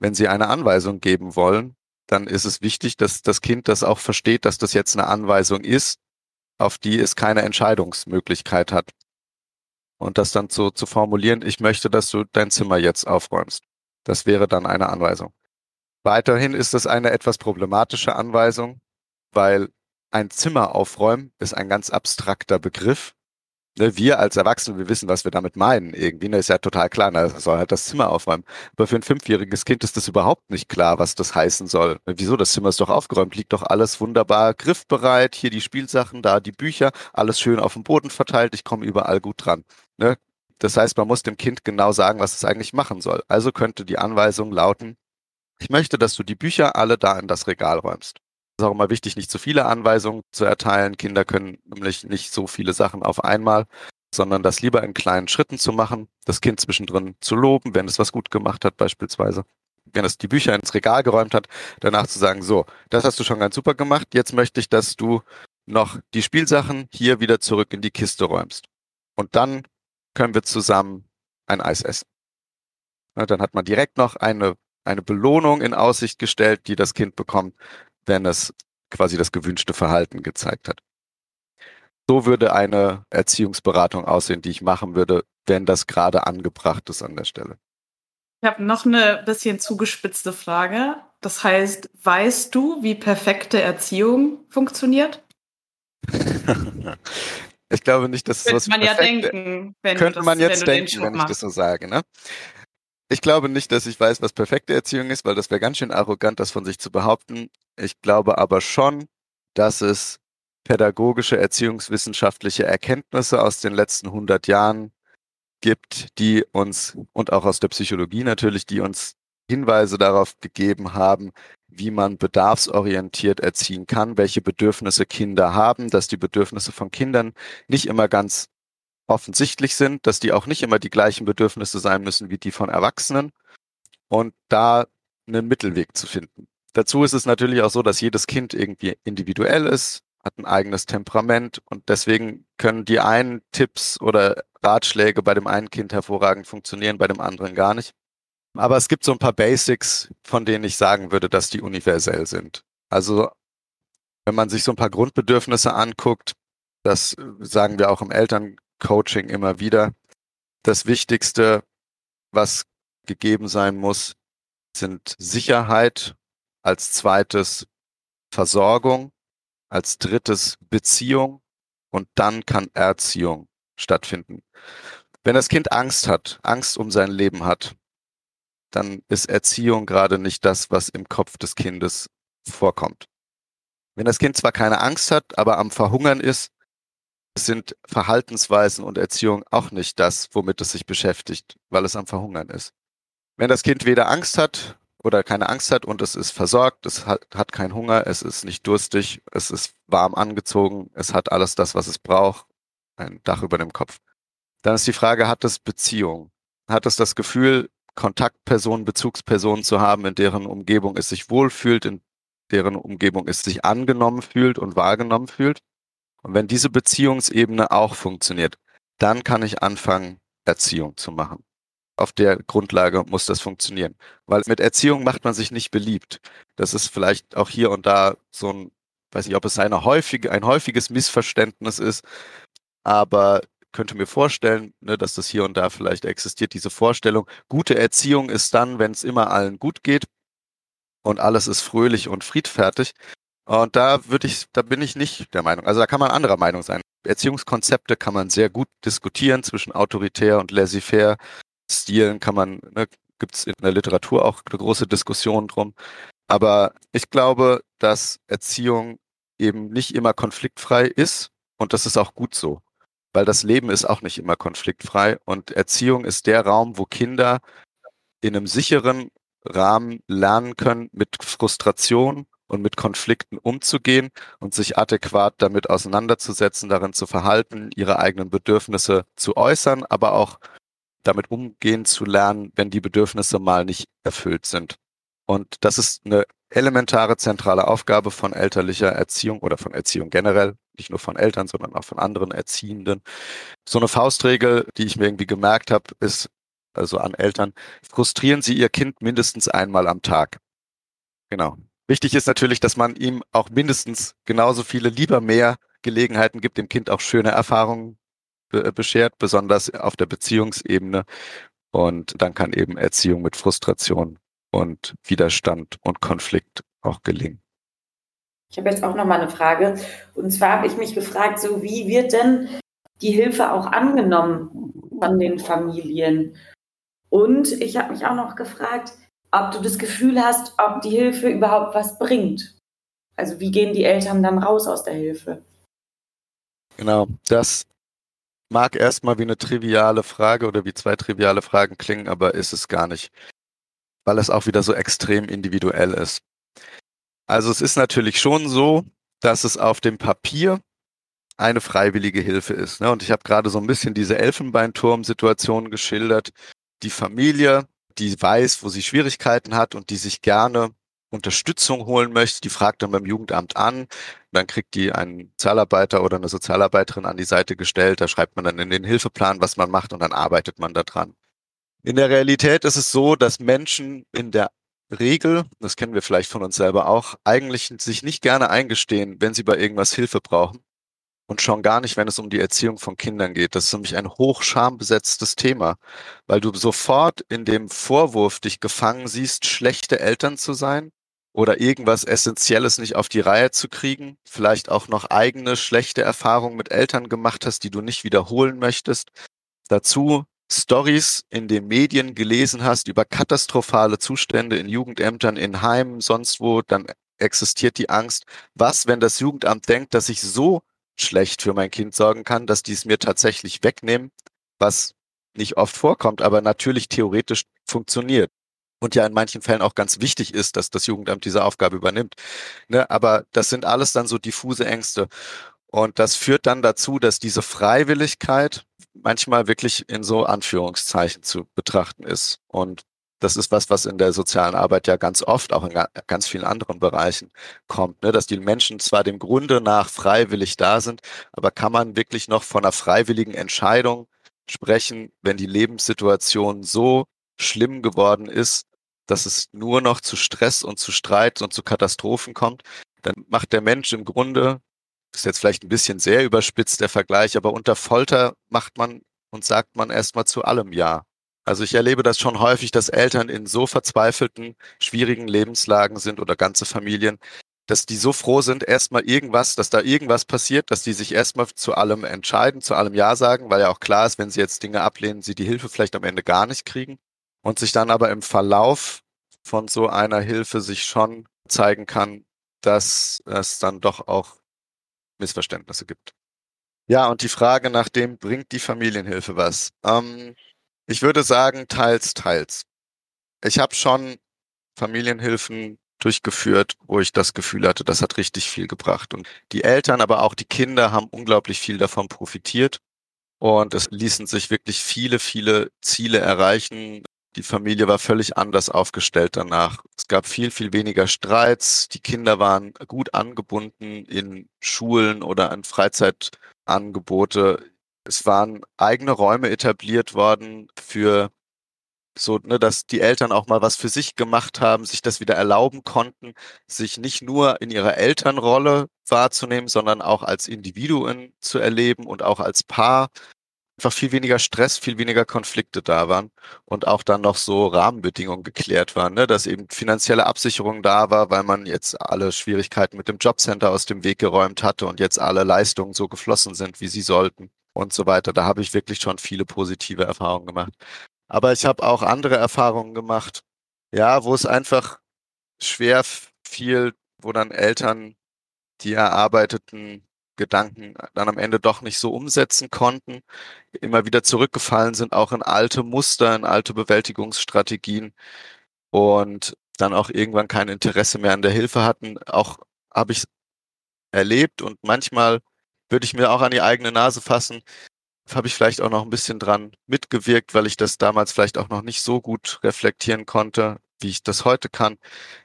Wenn Sie eine Anweisung geben wollen, dann ist es wichtig, dass das Kind das auch versteht, dass das jetzt eine Anweisung ist auf die es keine Entscheidungsmöglichkeit hat. Und das dann so zu formulieren, ich möchte, dass du dein Zimmer jetzt aufräumst. Das wäre dann eine Anweisung. Weiterhin ist es eine etwas problematische Anweisung, weil ein Zimmer aufräumen ist ein ganz abstrakter Begriff ne, wir als Erwachsene, wir wissen, was wir damit meinen. Irgendwie, ne, ist ja total klar, ne, soll halt das Zimmer aufräumen. Aber für ein fünfjähriges Kind ist das überhaupt nicht klar, was das heißen soll. Ne, wieso? Das Zimmer ist doch aufgeräumt, liegt doch alles wunderbar griffbereit, hier die Spielsachen, da die Bücher, alles schön auf dem Boden verteilt, ich komme überall gut dran. Ne? Das heißt, man muss dem Kind genau sagen, was es eigentlich machen soll. Also könnte die Anweisung lauten, ich möchte, dass du die Bücher alle da in das Regal räumst. Es ist auch immer wichtig, nicht zu viele Anweisungen zu erteilen. Kinder können nämlich nicht so viele Sachen auf einmal, sondern das lieber in kleinen Schritten zu machen, das Kind zwischendrin zu loben, wenn es was gut gemacht hat beispielsweise. Wenn es die Bücher ins Regal geräumt hat, danach zu sagen, so, das hast du schon ganz super gemacht, jetzt möchte ich, dass du noch die Spielsachen hier wieder zurück in die Kiste räumst. Und dann können wir zusammen ein Eis essen. Ja, dann hat man direkt noch eine, eine Belohnung in Aussicht gestellt, die das Kind bekommt, wenn es quasi das gewünschte Verhalten gezeigt hat. So würde eine Erziehungsberatung aussehen, die ich machen würde, wenn das gerade angebracht ist an der Stelle.
Ich habe noch eine bisschen zugespitzte Frage. Das heißt, weißt du, wie perfekte Erziehung funktioniert?
ich glaube nicht, dass es
könnte was man ja denken,
wenn könnte das, man jetzt wenn denken, wenn ich das so sage. Ne? Ich glaube nicht, dass ich weiß, was perfekte Erziehung ist, weil das wäre ganz schön arrogant, das von sich zu behaupten. Ich glaube aber schon, dass es pädagogische, erziehungswissenschaftliche Erkenntnisse aus den letzten 100 Jahren gibt, die uns, und auch aus der Psychologie natürlich, die uns Hinweise darauf gegeben haben, wie man bedarfsorientiert erziehen kann, welche Bedürfnisse Kinder haben, dass die Bedürfnisse von Kindern nicht immer ganz offensichtlich sind, dass die auch nicht immer die gleichen Bedürfnisse sein müssen wie die von Erwachsenen und da einen Mittelweg zu finden. Dazu ist es natürlich auch so, dass jedes Kind irgendwie individuell ist, hat ein eigenes Temperament und deswegen können die einen Tipps oder Ratschläge bei dem einen Kind hervorragend funktionieren, bei dem anderen gar nicht. Aber es gibt so ein paar Basics, von denen ich sagen würde, dass die universell sind. Also wenn man sich so ein paar Grundbedürfnisse anguckt, das sagen wir auch im Eltern Coaching immer wieder. Das Wichtigste, was gegeben sein muss, sind Sicherheit, als zweites Versorgung, als drittes Beziehung und dann kann Erziehung stattfinden. Wenn das Kind Angst hat, Angst um sein Leben hat, dann ist Erziehung gerade nicht das, was im Kopf des Kindes vorkommt. Wenn das Kind zwar keine Angst hat, aber am Verhungern ist, sind Verhaltensweisen und Erziehung auch nicht das, womit es sich beschäftigt, weil es am Verhungern ist. Wenn das Kind weder Angst hat oder keine Angst hat und es ist versorgt, es hat, hat keinen Hunger, es ist nicht durstig, es ist warm angezogen, es hat alles das, was es braucht, ein Dach über dem Kopf. Dann ist die Frage, hat es Beziehung? Hat es das Gefühl, Kontaktpersonen, Bezugspersonen zu haben, in deren Umgebung es sich wohlfühlt, in deren Umgebung es sich angenommen fühlt und wahrgenommen fühlt? Und wenn diese Beziehungsebene auch funktioniert, dann kann ich anfangen, Erziehung zu machen. Auf der Grundlage muss das funktionieren. Weil mit Erziehung macht man sich nicht beliebt. Das ist vielleicht auch hier und da so ein, weiß nicht, ob es eine häufige, ein häufiges Missverständnis ist, aber könnte mir vorstellen, ne, dass das hier und da vielleicht existiert, diese Vorstellung, gute Erziehung ist dann, wenn es immer allen gut geht und alles ist fröhlich und friedfertig. Und da würde ich, da bin ich nicht der Meinung. Also da kann man anderer Meinung sein. Erziehungskonzepte kann man sehr gut diskutieren zwischen autoritär und laissez-faire Stilen kann man, ne, gibt es in der Literatur auch eine große Diskussion drum. Aber ich glaube, dass Erziehung eben nicht immer konfliktfrei ist und das ist auch gut so, weil das Leben ist auch nicht immer konfliktfrei und Erziehung ist der Raum, wo Kinder in einem sicheren Rahmen lernen können, mit Frustration und mit Konflikten umzugehen und sich adäquat damit auseinanderzusetzen, darin zu verhalten, ihre eigenen Bedürfnisse zu äußern, aber auch damit umgehen zu lernen, wenn die Bedürfnisse mal nicht erfüllt sind. Und das ist eine elementare zentrale Aufgabe von elterlicher Erziehung oder von Erziehung generell, nicht nur von Eltern, sondern auch von anderen Erziehenden. So eine Faustregel, die ich mir irgendwie gemerkt habe, ist also an Eltern, frustrieren Sie Ihr Kind mindestens einmal am Tag. Genau. Wichtig ist natürlich, dass man ihm auch mindestens genauso viele, lieber mehr Gelegenheiten gibt, dem Kind auch schöne Erfahrungen be beschert, besonders auf der Beziehungsebene. Und dann kann eben Erziehung mit Frustration und Widerstand und Konflikt auch gelingen.
Ich habe jetzt auch noch mal eine Frage. Und zwar habe ich mich gefragt, so wie wird denn die Hilfe auch angenommen von den Familien? Und ich habe mich auch noch gefragt, ob du das Gefühl hast, ob die Hilfe überhaupt was bringt. Also wie gehen die Eltern dann raus aus der Hilfe?
Genau, das mag erstmal wie eine triviale Frage oder wie zwei triviale Fragen klingen, aber ist es gar nicht, weil es auch wieder so extrem individuell ist. Also es ist natürlich schon so, dass es auf dem Papier eine freiwillige Hilfe ist. Ne? Und ich habe gerade so ein bisschen diese Elfenbeinturm-Situation geschildert. Die Familie, die weiß, wo sie Schwierigkeiten hat und die sich gerne Unterstützung holen möchte, die fragt dann beim Jugendamt an, dann kriegt die einen Sozialarbeiter oder eine Sozialarbeiterin an die Seite gestellt, da schreibt man dann in den Hilfeplan, was man macht und dann arbeitet man da dran. In der Realität ist es so, dass Menschen in der Regel, das kennen wir vielleicht von uns selber auch, eigentlich sich nicht gerne eingestehen, wenn sie bei irgendwas Hilfe brauchen. Und schon gar nicht, wenn es um die Erziehung von Kindern geht. Das ist nämlich ein hochschambesetztes Thema, weil du sofort in dem Vorwurf dich gefangen siehst, schlechte Eltern zu sein oder irgendwas Essentielles nicht auf die Reihe zu kriegen, vielleicht auch noch eigene schlechte Erfahrungen mit Eltern gemacht hast, die du nicht wiederholen möchtest. Dazu Stories in den Medien gelesen hast über katastrophale Zustände in Jugendämtern, in Heimen, sonst wo, dann existiert die Angst, was, wenn das Jugendamt denkt, dass ich so schlecht für mein Kind sorgen kann, dass die es mir tatsächlich wegnehmen, was nicht oft vorkommt, aber natürlich theoretisch funktioniert und ja in manchen Fällen auch ganz wichtig ist, dass das Jugendamt diese Aufgabe übernimmt. Ne? Aber das sind alles dann so diffuse Ängste. Und das führt dann dazu, dass diese Freiwilligkeit manchmal wirklich in so Anführungszeichen zu betrachten ist. Und das ist was, was in der sozialen Arbeit ja ganz oft, auch in ganz vielen anderen Bereichen kommt, ne? dass die Menschen zwar dem Grunde nach freiwillig da sind, aber kann man wirklich noch von einer freiwilligen Entscheidung sprechen, wenn die Lebenssituation so schlimm geworden ist, dass es nur noch zu Stress und zu Streit und zu Katastrophen kommt, dann macht der Mensch im Grunde, das ist jetzt vielleicht ein bisschen sehr überspitzt der Vergleich, aber unter Folter macht man und sagt man erstmal zu allem Ja. Also ich erlebe das schon häufig, dass Eltern in so verzweifelten, schwierigen Lebenslagen sind oder ganze Familien, dass die so froh sind, erstmal irgendwas, dass da irgendwas passiert, dass die sich erstmal zu allem entscheiden, zu allem Ja sagen, weil ja auch klar ist, wenn sie jetzt Dinge ablehnen, sie die Hilfe vielleicht am Ende gar nicht kriegen und sich dann aber im Verlauf von so einer Hilfe sich schon zeigen kann, dass es dann doch auch Missverständnisse gibt. Ja, und die Frage nach dem, bringt die Familienhilfe was? Ähm, ich würde sagen, teils, teils. Ich habe schon Familienhilfen durchgeführt, wo ich das Gefühl hatte, das hat richtig viel gebracht. Und die Eltern, aber auch die Kinder haben unglaublich viel davon profitiert. Und es ließen sich wirklich viele, viele Ziele erreichen, die Familie war völlig anders aufgestellt danach. Es gab viel, viel weniger Streits. Die Kinder waren gut angebunden in Schulen oder an Freizeitangebote. Es waren eigene Räume etabliert worden für so, ne, dass die Eltern auch mal was für sich gemacht haben, sich das wieder erlauben konnten, sich nicht nur in ihrer Elternrolle wahrzunehmen, sondern auch als Individuen zu erleben und auch als Paar einfach viel weniger Stress, viel weniger Konflikte da waren und auch dann noch so Rahmenbedingungen geklärt waren, ne? dass eben finanzielle Absicherung da war, weil man jetzt alle Schwierigkeiten mit dem Jobcenter aus dem Weg geräumt hatte und jetzt alle Leistungen so geflossen sind, wie sie sollten und so weiter. Da habe ich wirklich schon viele positive Erfahrungen gemacht. Aber ich habe auch andere Erfahrungen gemacht, ja, wo es einfach schwer fiel, wo dann Eltern die erarbeiteten Gedanken dann am Ende doch nicht so umsetzen konnten, immer wieder zurückgefallen sind, auch in alte Muster, in alte Bewältigungsstrategien und dann auch irgendwann kein Interesse mehr an der Hilfe hatten. Auch habe ich erlebt und manchmal würde ich mir auch an die eigene Nase fassen, habe ich vielleicht auch noch ein bisschen dran mitgewirkt, weil ich das damals vielleicht auch noch nicht so gut reflektieren konnte, wie ich das heute kann,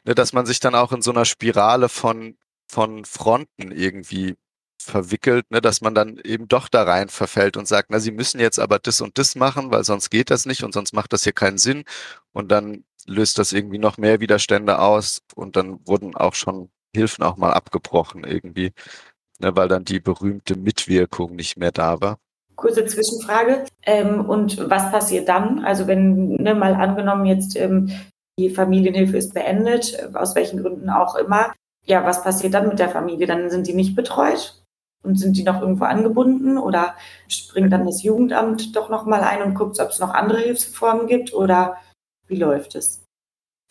ne, dass man sich dann auch in so einer Spirale von von Fronten irgendwie verwickelt, ne, dass man dann eben doch da rein verfällt und sagt, na, sie müssen jetzt aber das und das machen, weil sonst geht das nicht und sonst macht das hier keinen Sinn. Und dann löst das irgendwie noch mehr Widerstände aus und dann wurden auch schon Hilfen auch mal abgebrochen irgendwie, ne, weil dann die berühmte Mitwirkung nicht mehr da war.
Kurze Zwischenfrage. Ähm, und was passiert dann? Also wenn, ne, mal angenommen jetzt ähm, die Familienhilfe ist beendet, aus welchen Gründen auch immer. Ja, was passiert dann mit der Familie? Dann sind die nicht betreut? Und sind die noch irgendwo angebunden oder springt dann das Jugendamt doch nochmal ein und guckt, ob es noch andere Hilfsformen gibt oder wie läuft es?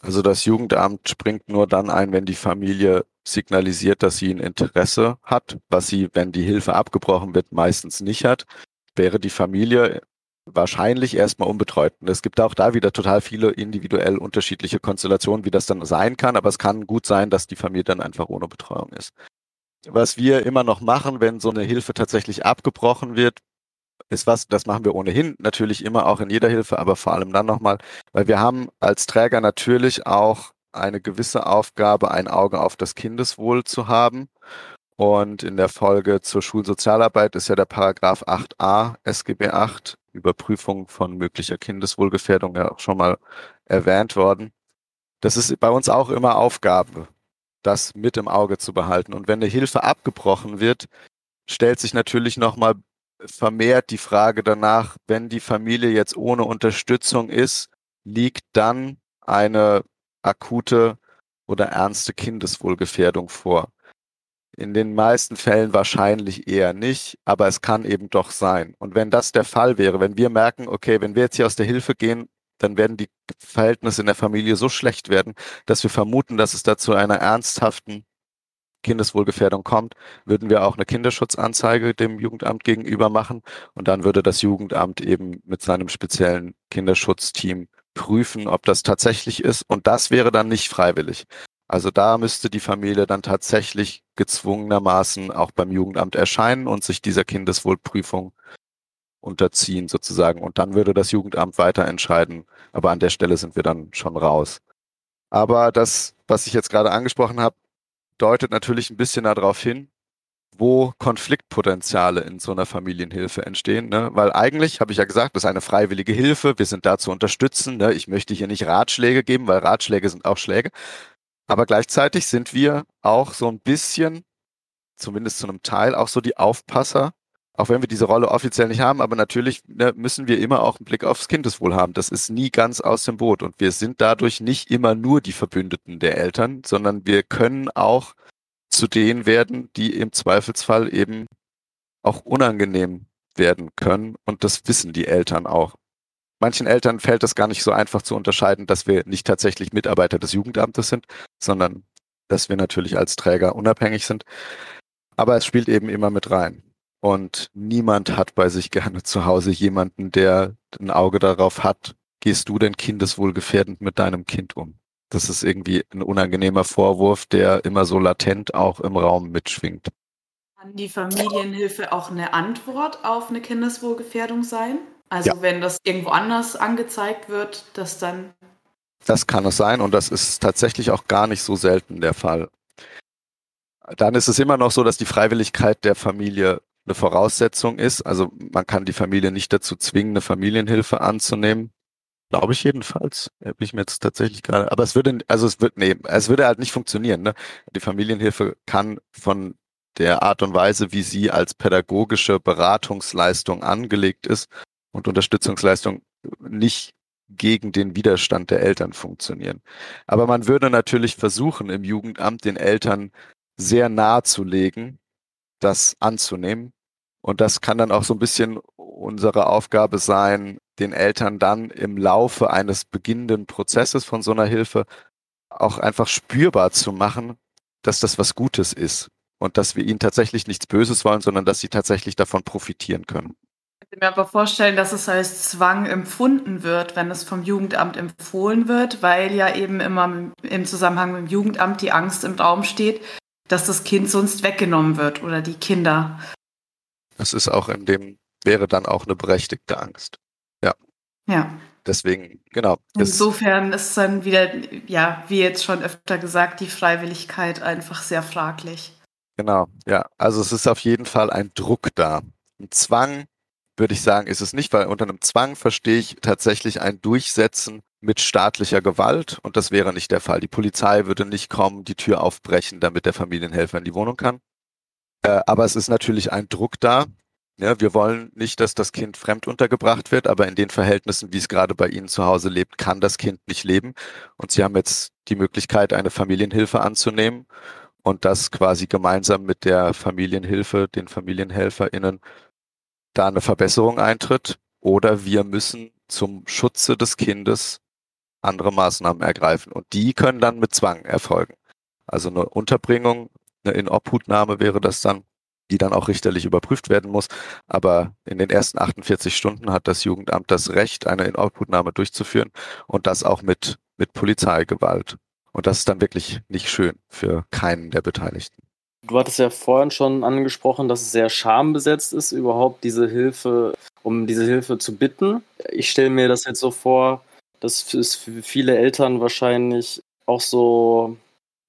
Also das Jugendamt springt nur dann ein, wenn die Familie signalisiert, dass sie ein Interesse hat, was sie, wenn die Hilfe abgebrochen wird, meistens nicht hat. Wäre die Familie wahrscheinlich erstmal unbetreut. Und es gibt auch da wieder total viele individuell unterschiedliche Konstellationen, wie das dann sein kann, aber es kann gut sein, dass die Familie dann einfach ohne Betreuung ist was wir immer noch machen, wenn so eine Hilfe tatsächlich abgebrochen wird, ist was, das machen wir ohnehin natürlich immer auch in jeder Hilfe, aber vor allem dann nochmal, weil wir haben als Träger natürlich auch eine gewisse Aufgabe, ein Auge auf das Kindeswohl zu haben. Und in der Folge zur Schulsozialarbeit ist ja der Paragraph 8a SGB 8 Überprüfung von möglicher Kindeswohlgefährdung ja auch schon mal erwähnt worden. Das ist bei uns auch immer Aufgabe das mit im Auge zu behalten. Und wenn eine Hilfe abgebrochen wird, stellt sich natürlich nochmal vermehrt die Frage danach, wenn die Familie jetzt ohne Unterstützung ist, liegt dann eine akute oder ernste Kindeswohlgefährdung vor. In den meisten Fällen wahrscheinlich eher nicht, aber es kann eben doch sein. Und wenn das der Fall wäre, wenn wir merken, okay, wenn wir jetzt hier aus der Hilfe gehen dann werden die Verhältnisse in der Familie so schlecht werden, dass wir vermuten, dass es da zu einer ernsthaften Kindeswohlgefährdung kommt, würden wir auch eine Kinderschutzanzeige dem Jugendamt gegenüber machen und dann würde das Jugendamt eben mit seinem speziellen Kinderschutzteam prüfen, ob das tatsächlich ist und das wäre dann nicht freiwillig. Also da müsste die Familie dann tatsächlich gezwungenermaßen auch beim Jugendamt erscheinen und sich dieser Kindeswohlprüfung unterziehen sozusagen. Und dann würde das Jugendamt weiter entscheiden. Aber an der Stelle sind wir dann schon raus. Aber das, was ich jetzt gerade angesprochen habe, deutet natürlich ein bisschen darauf hin, wo Konfliktpotenziale in so einer Familienhilfe entstehen. Ne? Weil eigentlich, habe ich ja gesagt, das ist eine freiwillige Hilfe, wir sind da zu unterstützen. Ne? Ich möchte hier nicht Ratschläge geben, weil Ratschläge sind auch Schläge. Aber gleichzeitig sind wir auch so ein bisschen, zumindest zu einem Teil, auch so die Aufpasser auch wenn wir diese Rolle offiziell nicht haben, aber natürlich ne, müssen wir immer auch einen Blick aufs Kindeswohl haben. Das ist nie ganz aus dem Boot und wir sind dadurch nicht immer nur die Verbündeten der Eltern, sondern wir können auch zu denen werden, die im Zweifelsfall eben auch unangenehm werden können und das wissen die Eltern auch. Manchen Eltern fällt es gar nicht so einfach zu unterscheiden, dass wir nicht tatsächlich Mitarbeiter des Jugendamtes sind, sondern dass wir natürlich als Träger unabhängig sind. Aber es spielt eben immer mit rein. Und niemand hat bei sich gerne zu Hause jemanden, der ein Auge darauf hat, gehst du denn kindeswohlgefährdend mit deinem Kind um? Das ist irgendwie ein unangenehmer Vorwurf, der immer so latent auch im Raum mitschwingt.
Kann die Familienhilfe auch eine Antwort auf eine Kindeswohlgefährdung sein? Also ja. wenn das irgendwo anders angezeigt wird, dass dann.
Das kann es sein und das ist tatsächlich auch gar nicht so selten der Fall. Dann ist es immer noch so, dass die Freiwilligkeit der Familie eine Voraussetzung ist. Also man kann die Familie nicht dazu zwingen, eine Familienhilfe anzunehmen. Glaube ich jedenfalls. Habe ich mir jetzt tatsächlich gerade. Aber es würde, also es wird, nee, es würde halt nicht funktionieren. Ne? Die Familienhilfe kann von der Art und Weise, wie sie als pädagogische Beratungsleistung angelegt ist und Unterstützungsleistung nicht gegen den Widerstand der Eltern funktionieren. Aber man würde natürlich versuchen, im Jugendamt den Eltern sehr nahe zu legen, das anzunehmen. Und das kann dann auch so ein bisschen unsere Aufgabe sein, den Eltern dann im Laufe eines beginnenden Prozesses von so einer Hilfe auch einfach spürbar zu machen, dass das was Gutes ist und dass wir ihnen tatsächlich nichts Böses wollen, sondern dass sie tatsächlich davon profitieren können.
Ich kann mir aber vorstellen, dass es als Zwang empfunden wird, wenn es vom Jugendamt empfohlen wird, weil ja eben immer im Zusammenhang mit dem Jugendamt die Angst im Raum steht, dass das Kind sonst weggenommen wird oder die Kinder.
Das ist auch in dem, wäre dann auch eine berechtigte Angst. Ja.
Ja.
Deswegen, genau.
Insofern ist dann wieder, ja, wie jetzt schon öfter gesagt, die Freiwilligkeit einfach sehr fraglich.
Genau, ja. Also es ist auf jeden Fall ein Druck da. Ein Zwang, würde ich sagen, ist es nicht, weil unter einem Zwang verstehe ich tatsächlich ein Durchsetzen mit staatlicher Gewalt und das wäre nicht der Fall. Die Polizei würde nicht kommen, die Tür aufbrechen, damit der Familienhelfer in die Wohnung kann. Äh, aber es ist natürlich ein Druck da. Ja, wir wollen nicht, dass das Kind fremd untergebracht wird, aber in den Verhältnissen, wie es gerade bei Ihnen zu Hause lebt, kann das Kind nicht leben. Und Sie haben jetzt die Möglichkeit, eine Familienhilfe anzunehmen und das quasi gemeinsam mit der Familienhilfe, den FamilienhelferInnen, da eine Verbesserung eintritt. Oder wir müssen zum Schutze des Kindes andere Maßnahmen ergreifen. Und die können dann mit Zwang erfolgen. Also eine Unterbringung, eine Inobhutnahme wäre das dann, die dann auch richterlich überprüft werden muss. Aber in den ersten 48 Stunden hat das Jugendamt das Recht, eine Inobhutnahme durchzuführen und das auch mit, mit Polizeigewalt. Und das ist dann wirklich nicht schön für keinen der Beteiligten.
Du hattest ja vorhin schon angesprochen, dass es sehr schambesetzt ist, überhaupt diese Hilfe, um diese Hilfe zu bitten. Ich stelle mir das jetzt so vor, dass es für viele Eltern wahrscheinlich auch so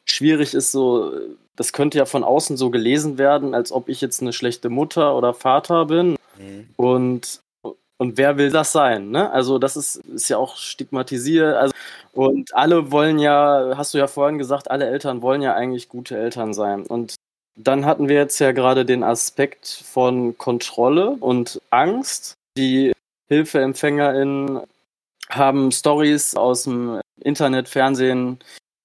schwierig ist, so, das könnte ja von außen so gelesen werden, als ob ich jetzt eine schlechte Mutter oder Vater bin. Mhm. Und, und wer will das sein? Ne? Also, das ist, ist ja auch stigmatisiert. Also, und alle wollen ja, hast du ja vorhin gesagt, alle Eltern wollen ja eigentlich gute Eltern sein. Und dann hatten wir jetzt ja gerade den Aspekt von Kontrolle und Angst. Die HilfeempfängerInnen haben Stories aus dem Internet, Fernsehen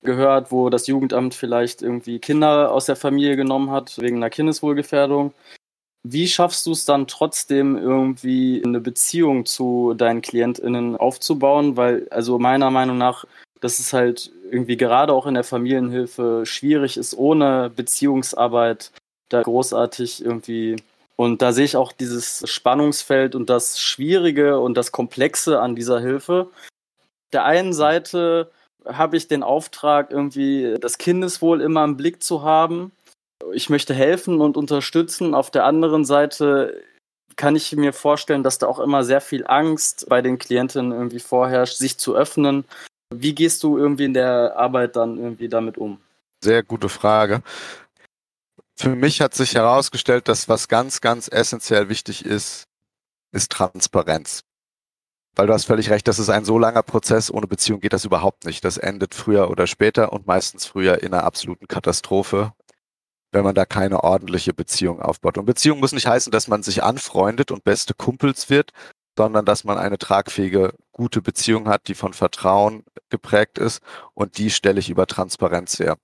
gehört, wo das Jugendamt vielleicht irgendwie Kinder aus der Familie genommen hat wegen einer Kindeswohlgefährdung. Wie schaffst du es dann trotzdem irgendwie eine Beziehung zu deinen KlientInnen aufzubauen? Weil, also meiner Meinung nach, dass es halt irgendwie gerade auch in der Familienhilfe schwierig ist, ohne Beziehungsarbeit da großartig irgendwie und da sehe ich auch dieses Spannungsfeld und das Schwierige und das Komplexe an dieser Hilfe. Der einen Seite habe ich den Auftrag, irgendwie das Kindeswohl immer im Blick zu haben. Ich möchte helfen und unterstützen. Auf der anderen Seite kann ich mir vorstellen, dass da auch immer sehr viel Angst bei den Klientinnen irgendwie vorherrscht, sich zu öffnen. Wie gehst du irgendwie in der Arbeit dann irgendwie damit um?
Sehr gute Frage. Für mich hat sich herausgestellt, dass was ganz, ganz essentiell wichtig ist, ist Transparenz. Weil du hast völlig recht, das ist ein so langer Prozess, ohne Beziehung geht das überhaupt nicht. Das endet früher oder später und meistens früher in einer absoluten Katastrophe, wenn man da keine ordentliche Beziehung aufbaut. Und Beziehung muss nicht heißen, dass man sich anfreundet und beste Kumpels wird, sondern dass man eine tragfähige, gute Beziehung hat, die von Vertrauen geprägt ist und die stelle ich über Transparenz her.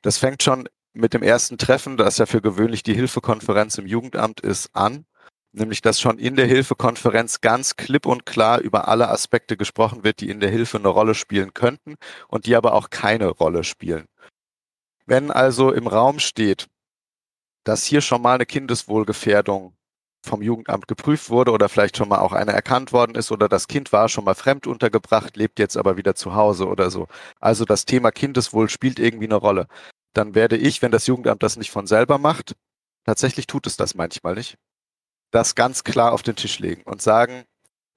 Das fängt schon mit dem ersten Treffen, das ja für gewöhnlich die Hilfekonferenz im Jugendamt ist, an. Nämlich, dass schon in der Hilfekonferenz ganz klipp und klar über alle Aspekte gesprochen wird, die in der Hilfe eine Rolle spielen könnten und die aber auch keine Rolle spielen. Wenn also im Raum steht, dass hier schon mal eine Kindeswohlgefährdung vom Jugendamt geprüft wurde oder vielleicht schon mal auch eine erkannt worden ist oder das Kind war schon mal fremd untergebracht, lebt jetzt aber wieder zu Hause oder so. Also das Thema Kindeswohl spielt irgendwie eine Rolle dann werde ich, wenn das Jugendamt das nicht von selber macht, tatsächlich tut es das manchmal nicht, das ganz klar auf den Tisch legen und sagen,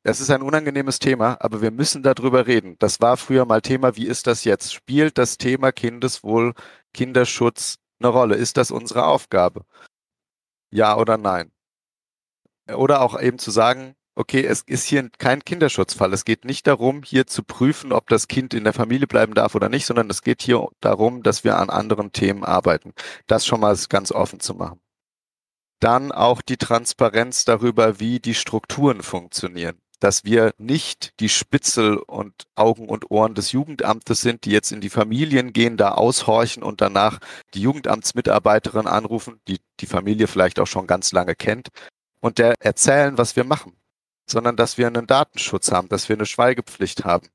es ist ein unangenehmes Thema, aber wir müssen darüber reden. Das war früher mal Thema, wie ist das jetzt? Spielt das Thema Kindeswohl, Kinderschutz eine Rolle? Ist das unsere Aufgabe? Ja oder nein? Oder auch eben zu sagen, okay, es ist hier kein Kinderschutzfall. Es geht nicht darum, hier zu prüfen, ob das Kind in der Familie bleiben darf oder nicht, sondern es geht hier darum, dass wir an anderen Themen arbeiten. Das schon mal ganz offen zu machen. Dann auch die Transparenz darüber, wie die Strukturen funktionieren. Dass wir nicht die Spitzel und Augen und Ohren des Jugendamtes sind, die jetzt in die Familien gehen, da aushorchen und danach die Jugendamtsmitarbeiterin anrufen, die die Familie vielleicht auch schon ganz lange kennt, und der erzählen, was wir machen sondern dass wir einen Datenschutz haben, dass wir eine Schweigepflicht haben,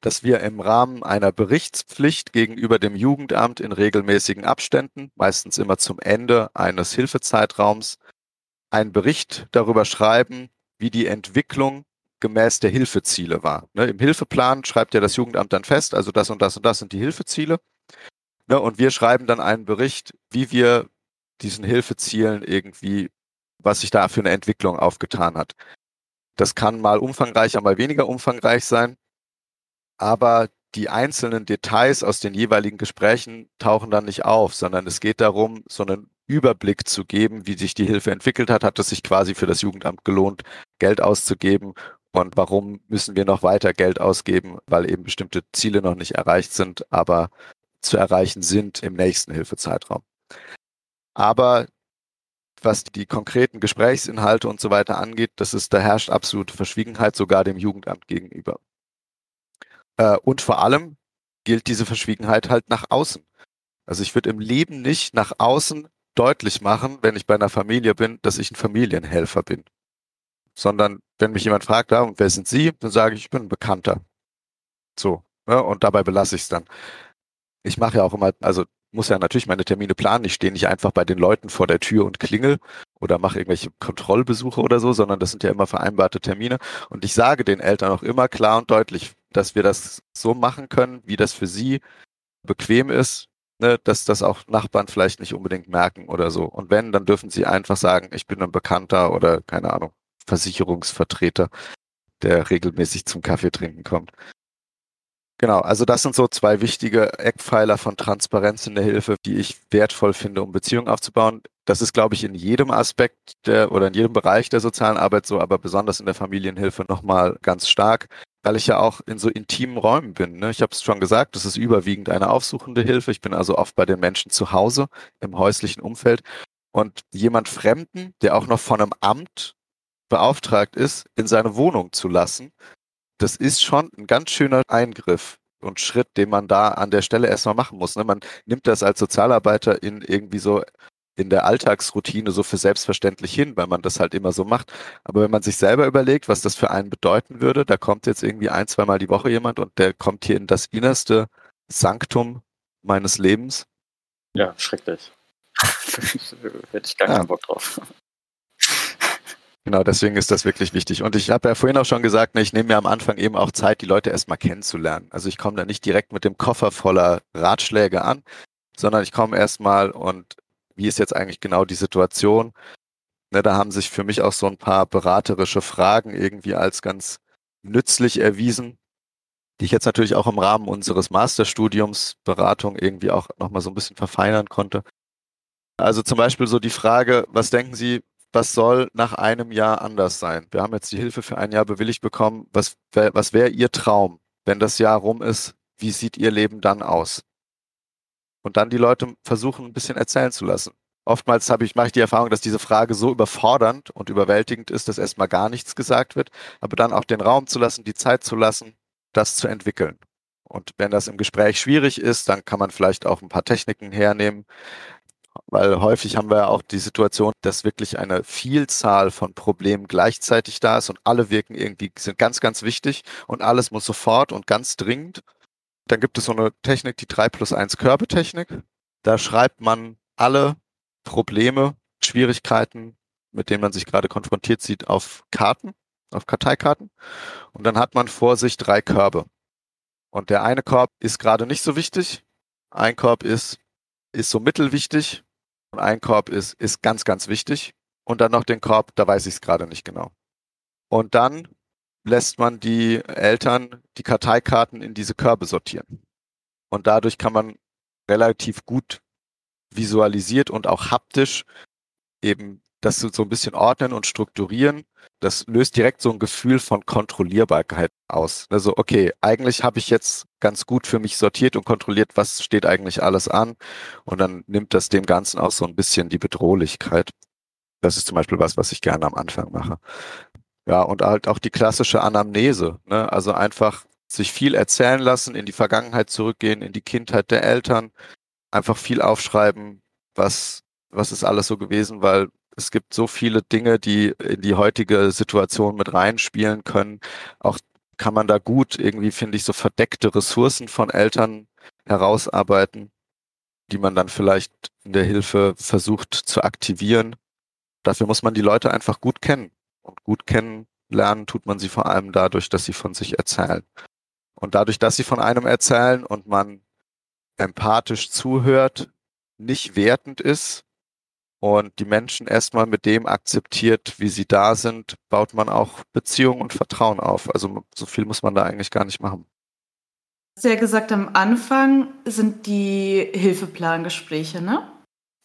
dass wir im Rahmen einer Berichtspflicht gegenüber dem Jugendamt in regelmäßigen Abständen, meistens immer zum Ende eines Hilfezeitraums, einen Bericht darüber schreiben, wie die Entwicklung gemäß der Hilfeziele war. Ne, Im Hilfeplan schreibt ja das Jugendamt dann fest, also das und das und das sind die Hilfeziele. Ne, und wir schreiben dann einen Bericht, wie wir diesen Hilfezielen irgendwie, was sich da für eine Entwicklung aufgetan hat. Das kann mal umfangreicher, mal weniger umfangreich sein. Aber die einzelnen Details aus den jeweiligen Gesprächen tauchen dann nicht auf, sondern es geht darum, so einen Überblick zu geben, wie sich die Hilfe entwickelt hat. Hat es sich quasi für das Jugendamt gelohnt, Geld auszugeben? Und warum müssen wir noch weiter Geld ausgeben? Weil eben bestimmte Ziele noch nicht erreicht sind, aber zu erreichen sind im nächsten Hilfezeitraum. Aber was die konkreten Gesprächsinhalte und so weiter angeht, das ist, da herrscht absolute Verschwiegenheit sogar dem Jugendamt gegenüber. Äh, und vor allem gilt diese Verschwiegenheit halt nach außen. Also ich würde im Leben nicht nach außen deutlich machen, wenn ich bei einer Familie bin, dass ich ein Familienhelfer bin. Sondern wenn mich jemand fragt, ja, und wer sind Sie, dann sage ich, ich bin ein Bekannter. So. Ne, und dabei belasse ich es dann. Ich mache ja auch immer, also muss ja natürlich meine Termine planen. Ich stehe nicht einfach bei den Leuten vor der Tür und klingel oder mache irgendwelche Kontrollbesuche oder so, sondern das sind ja immer vereinbarte Termine. Und ich sage den Eltern auch immer klar und deutlich, dass wir das so machen können, wie das für sie bequem ist, ne, dass das auch Nachbarn vielleicht nicht unbedingt merken oder so. Und wenn, dann dürfen sie einfach sagen, ich bin ein Bekannter oder keine Ahnung, Versicherungsvertreter, der regelmäßig zum Kaffee trinken kommt. Genau, also das sind so zwei wichtige Eckpfeiler von Transparenz in der Hilfe, die ich wertvoll finde, um Beziehungen aufzubauen. Das ist, glaube ich, in jedem Aspekt der, oder in jedem Bereich der sozialen Arbeit so, aber besonders in der Familienhilfe nochmal ganz stark, weil ich ja auch in so intimen Räumen bin. Ne? Ich habe es schon gesagt, das ist überwiegend eine aufsuchende Hilfe. Ich bin also oft bei den Menschen zu Hause im häuslichen Umfeld und jemand Fremden, der auch noch von einem Amt beauftragt ist, in seine Wohnung zu lassen, das ist schon ein ganz schöner Eingriff und Schritt, den man da an der Stelle erstmal machen muss. Ne? Man nimmt das als Sozialarbeiter in irgendwie so in der Alltagsroutine so für selbstverständlich hin, weil man das halt immer so macht. Aber wenn man sich selber überlegt, was das für einen bedeuten würde, da kommt jetzt irgendwie ein, zweimal die Woche jemand und der kommt hier in das innerste Sanktum meines Lebens.
Ja, schrecklich. Hätte ich gar keinen ja. Bock drauf.
Genau, deswegen ist das wirklich wichtig. Und ich habe ja vorhin auch schon gesagt, ne, ich nehme mir am Anfang eben auch Zeit, die Leute erstmal kennenzulernen. Also ich komme da nicht direkt mit dem Koffer voller Ratschläge an, sondern ich komme erstmal und wie ist jetzt eigentlich genau die Situation? Ne, da haben sich für mich auch so ein paar beraterische Fragen irgendwie als ganz nützlich erwiesen, die ich jetzt natürlich auch im Rahmen unseres Masterstudiums Beratung irgendwie auch nochmal so ein bisschen verfeinern konnte. Also zum Beispiel so die Frage, was denken Sie, was soll nach einem Jahr anders sein? Wir haben jetzt die Hilfe für ein Jahr bewilligt bekommen. Was, was wäre Ihr Traum, wenn das Jahr rum ist? Wie sieht Ihr Leben dann aus? Und dann die Leute versuchen, ein bisschen erzählen zu lassen. Oftmals habe ich, mache ich die Erfahrung, dass diese Frage so überfordernd und überwältigend ist, dass erstmal gar nichts gesagt wird, aber dann auch den Raum zu lassen, die Zeit zu lassen, das zu entwickeln. Und wenn das im Gespräch schwierig ist, dann kann man vielleicht auch ein paar Techniken hernehmen, weil häufig haben wir auch die Situation, dass wirklich eine Vielzahl von Problemen gleichzeitig da ist und alle wirken irgendwie, sind ganz, ganz wichtig und alles muss sofort und ganz dringend. Dann gibt es so eine Technik, die 3 plus 1 Körbetechnik. Da schreibt man alle Probleme, Schwierigkeiten, mit denen man sich gerade konfrontiert sieht, auf Karten, auf Karteikarten. Und dann hat man vor sich drei Körbe. Und der eine Korb ist gerade nicht so wichtig. Ein Korb ist ist so mittelwichtig. Ein Korb ist, ist ganz, ganz wichtig. Und dann noch den Korb, da weiß ich es gerade nicht genau. Und dann lässt man die Eltern die Karteikarten in diese Körbe sortieren. Und dadurch kann man relativ gut visualisiert und auch haptisch eben das so ein bisschen ordnen und strukturieren, das löst direkt so ein Gefühl von Kontrollierbarkeit aus. Also, okay, eigentlich habe ich jetzt ganz gut für mich sortiert und kontrolliert, was steht eigentlich alles an. Und dann nimmt das dem Ganzen auch so ein bisschen die Bedrohlichkeit. Das ist zum Beispiel was, was ich gerne am Anfang mache. Ja, und halt auch die klassische Anamnese. Ne? Also einfach sich viel erzählen lassen, in die Vergangenheit zurückgehen, in die Kindheit der Eltern, einfach viel aufschreiben, was, was ist alles so gewesen, weil es gibt so viele Dinge, die in die heutige Situation mit reinspielen können. Auch kann man da gut irgendwie, finde ich, so verdeckte Ressourcen von Eltern herausarbeiten, die man dann vielleicht in der Hilfe versucht zu aktivieren. Dafür muss man die Leute einfach gut kennen. Und gut kennenlernen tut man sie vor allem dadurch, dass sie von sich erzählen. Und dadurch, dass sie von einem erzählen und man empathisch zuhört, nicht wertend ist und die Menschen erstmal mit dem akzeptiert, wie sie da sind, baut man auch Beziehung und Vertrauen auf. Also so viel muss man da eigentlich gar nicht machen.
Du hast ja gesagt, am Anfang sind die Hilfeplangespräche, ne?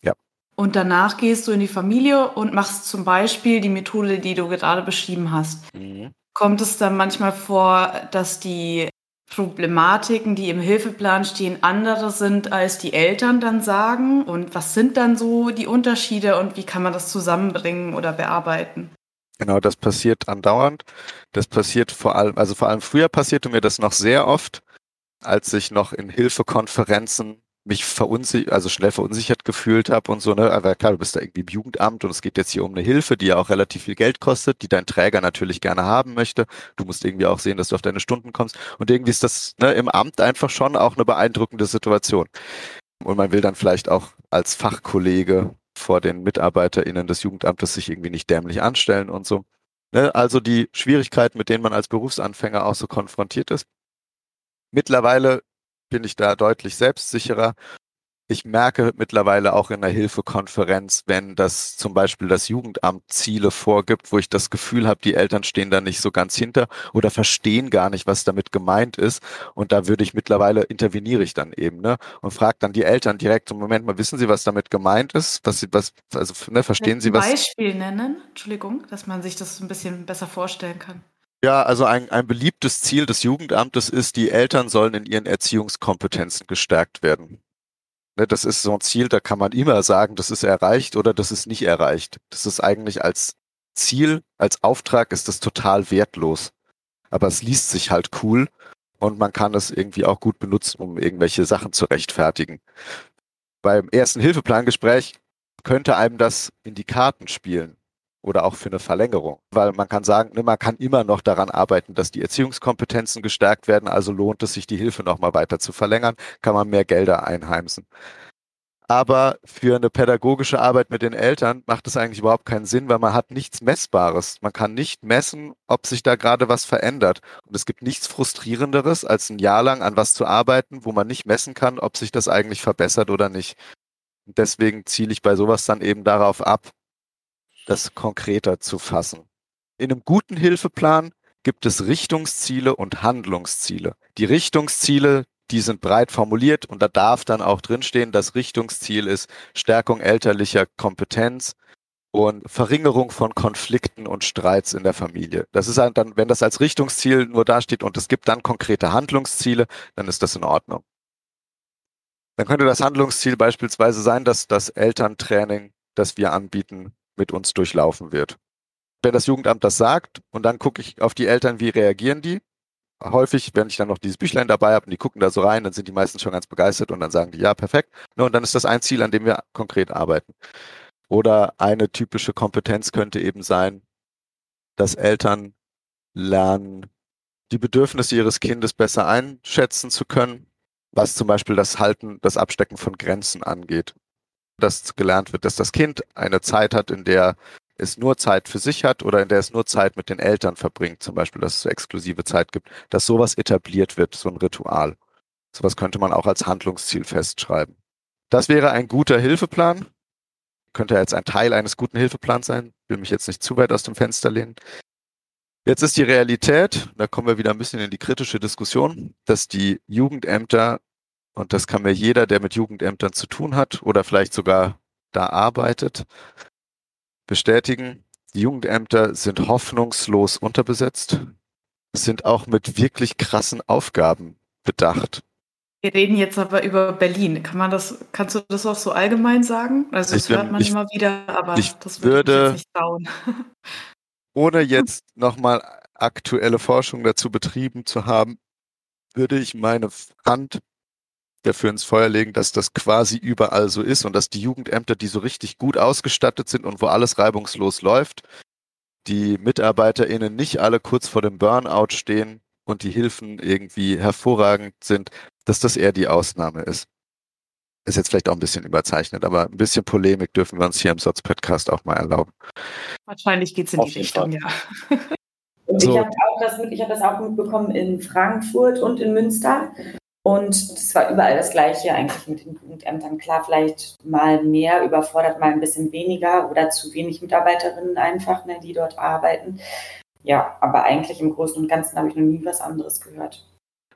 Ja.
Und danach gehst du in die Familie und machst zum Beispiel die Methode, die du gerade beschrieben hast. Mhm. Kommt es dann manchmal vor, dass die Problematiken, die im Hilfeplan stehen, andere sind, als die Eltern dann sagen? Und was sind dann so die Unterschiede und wie kann man das zusammenbringen oder bearbeiten?
Genau, das passiert andauernd. Das passiert vor allem, also vor allem früher passierte mir das noch sehr oft, als ich noch in Hilfekonferenzen mich verunsichert, also schnell verunsichert gefühlt habe und so, ne? Aber klar, du bist da irgendwie im Jugendamt und es geht jetzt hier um eine Hilfe, die ja auch relativ viel Geld kostet, die dein Träger natürlich gerne haben möchte. Du musst irgendwie auch sehen, dass du auf deine Stunden kommst. Und irgendwie ist das ne, im Amt einfach schon auch eine beeindruckende Situation. Und man will dann vielleicht auch als Fachkollege vor den MitarbeiterInnen des Jugendamtes sich irgendwie nicht dämlich anstellen und so. Ne? Also die Schwierigkeiten, mit denen man als Berufsanfänger auch so konfrontiert ist. Mittlerweile bin ich da deutlich selbstsicherer. Ich merke mittlerweile auch in der Hilfekonferenz, wenn das zum Beispiel das Jugendamt Ziele vorgibt, wo ich das Gefühl habe, die Eltern stehen da nicht so ganz hinter oder verstehen gar nicht, was damit gemeint ist. Und da würde ich mittlerweile interveniere ich dann eben, ne? Und frage dann die Eltern direkt, im Moment mal, wissen Sie, was damit gemeint ist? Was Sie, was, also ne, verstehen Sie was?
Beispiel nennen, Entschuldigung, dass man sich das ein bisschen besser vorstellen kann.
Ja, also ein, ein beliebtes Ziel des Jugendamtes ist, die Eltern sollen in ihren Erziehungskompetenzen gestärkt werden. Ne, das ist so ein Ziel, da kann man immer sagen, das ist erreicht oder das ist nicht erreicht. Das ist eigentlich als Ziel, als Auftrag ist das total wertlos. Aber es liest sich halt cool und man kann es irgendwie auch gut benutzen, um irgendwelche Sachen zu rechtfertigen. Beim ersten Hilfeplangespräch könnte einem das in die Karten spielen oder auch für eine Verlängerung. Weil man kann sagen, ne, man kann immer noch daran arbeiten, dass die Erziehungskompetenzen gestärkt werden, also lohnt es sich, die Hilfe nochmal weiter zu verlängern, kann man mehr Gelder einheimsen. Aber für eine pädagogische Arbeit mit den Eltern macht es eigentlich überhaupt keinen Sinn, weil man hat nichts Messbares. Man kann nicht messen, ob sich da gerade was verändert. Und es gibt nichts Frustrierenderes, als ein Jahr lang an was zu arbeiten, wo man nicht messen kann, ob sich das eigentlich verbessert oder nicht. Und deswegen ziele ich bei sowas dann eben darauf ab, das konkreter zu fassen. In einem guten Hilfeplan gibt es Richtungsziele und Handlungsziele. Die Richtungsziele, die sind breit formuliert und da darf dann auch drinstehen, das Richtungsziel ist Stärkung elterlicher Kompetenz und Verringerung von Konflikten und Streits in der Familie. Das ist dann, wenn das als Richtungsziel nur dasteht und es gibt dann konkrete Handlungsziele, dann ist das in Ordnung. Dann könnte das Handlungsziel beispielsweise sein, dass das Elterntraining, das wir anbieten, mit uns durchlaufen wird. Wenn das Jugendamt das sagt und dann gucke ich auf die Eltern, wie reagieren die? Häufig, wenn ich dann noch dieses Büchlein dabei habe und die gucken da so rein, dann sind die meisten schon ganz begeistert und dann sagen die, ja, perfekt. Und dann ist das ein Ziel, an dem wir konkret arbeiten. Oder eine typische Kompetenz könnte eben sein, dass Eltern lernen, die Bedürfnisse ihres Kindes besser einschätzen zu können, was zum Beispiel das Halten, das Abstecken von Grenzen angeht dass gelernt wird, dass das Kind eine Zeit hat, in der es nur Zeit für sich hat oder in der es nur Zeit mit den Eltern verbringt, zum Beispiel, dass es exklusive Zeit gibt, dass sowas etabliert wird, so ein Ritual. Sowas könnte man auch als Handlungsziel festschreiben. Das wäre ein guter Hilfeplan. Könnte jetzt ein Teil eines guten Hilfeplans sein. Will mich jetzt nicht zu weit aus dem Fenster lehnen. Jetzt ist die Realität, da kommen wir wieder ein bisschen in die kritische Diskussion, dass die Jugendämter und das kann mir jeder, der mit Jugendämtern zu tun hat oder vielleicht sogar da arbeitet, bestätigen, die Jugendämter sind hoffnungslos unterbesetzt, sind auch mit wirklich krassen Aufgaben bedacht.
Wir reden jetzt aber über Berlin. Kann man das, kannst du das auch so allgemein sagen? Also das ich, hört man ich, immer wieder, aber
ich
das
würde nicht trauen. ohne jetzt nochmal aktuelle Forschung dazu betrieben zu haben, würde ich meine Hand dafür ins Feuer legen, dass das quasi überall so ist und dass die Jugendämter, die so richtig gut ausgestattet sind und wo alles reibungslos läuft, die MitarbeiterInnen nicht alle kurz vor dem Burnout stehen und die Hilfen irgendwie hervorragend sind, dass das eher die Ausnahme ist. Ist jetzt vielleicht auch ein bisschen überzeichnet, aber ein bisschen Polemik dürfen wir uns hier im Satz-Podcast auch mal erlauben.
Wahrscheinlich geht es in Auf die Richtung, Fall. ja.
Und so. ich habe das, hab das auch mitbekommen in Frankfurt und in Münster. Und es war überall das Gleiche eigentlich mit den Jugendämtern. Klar, vielleicht mal mehr überfordert, mal ein bisschen weniger oder zu wenig Mitarbeiterinnen einfach, ne, die dort arbeiten. Ja, aber eigentlich im Großen und Ganzen habe ich noch nie was anderes gehört.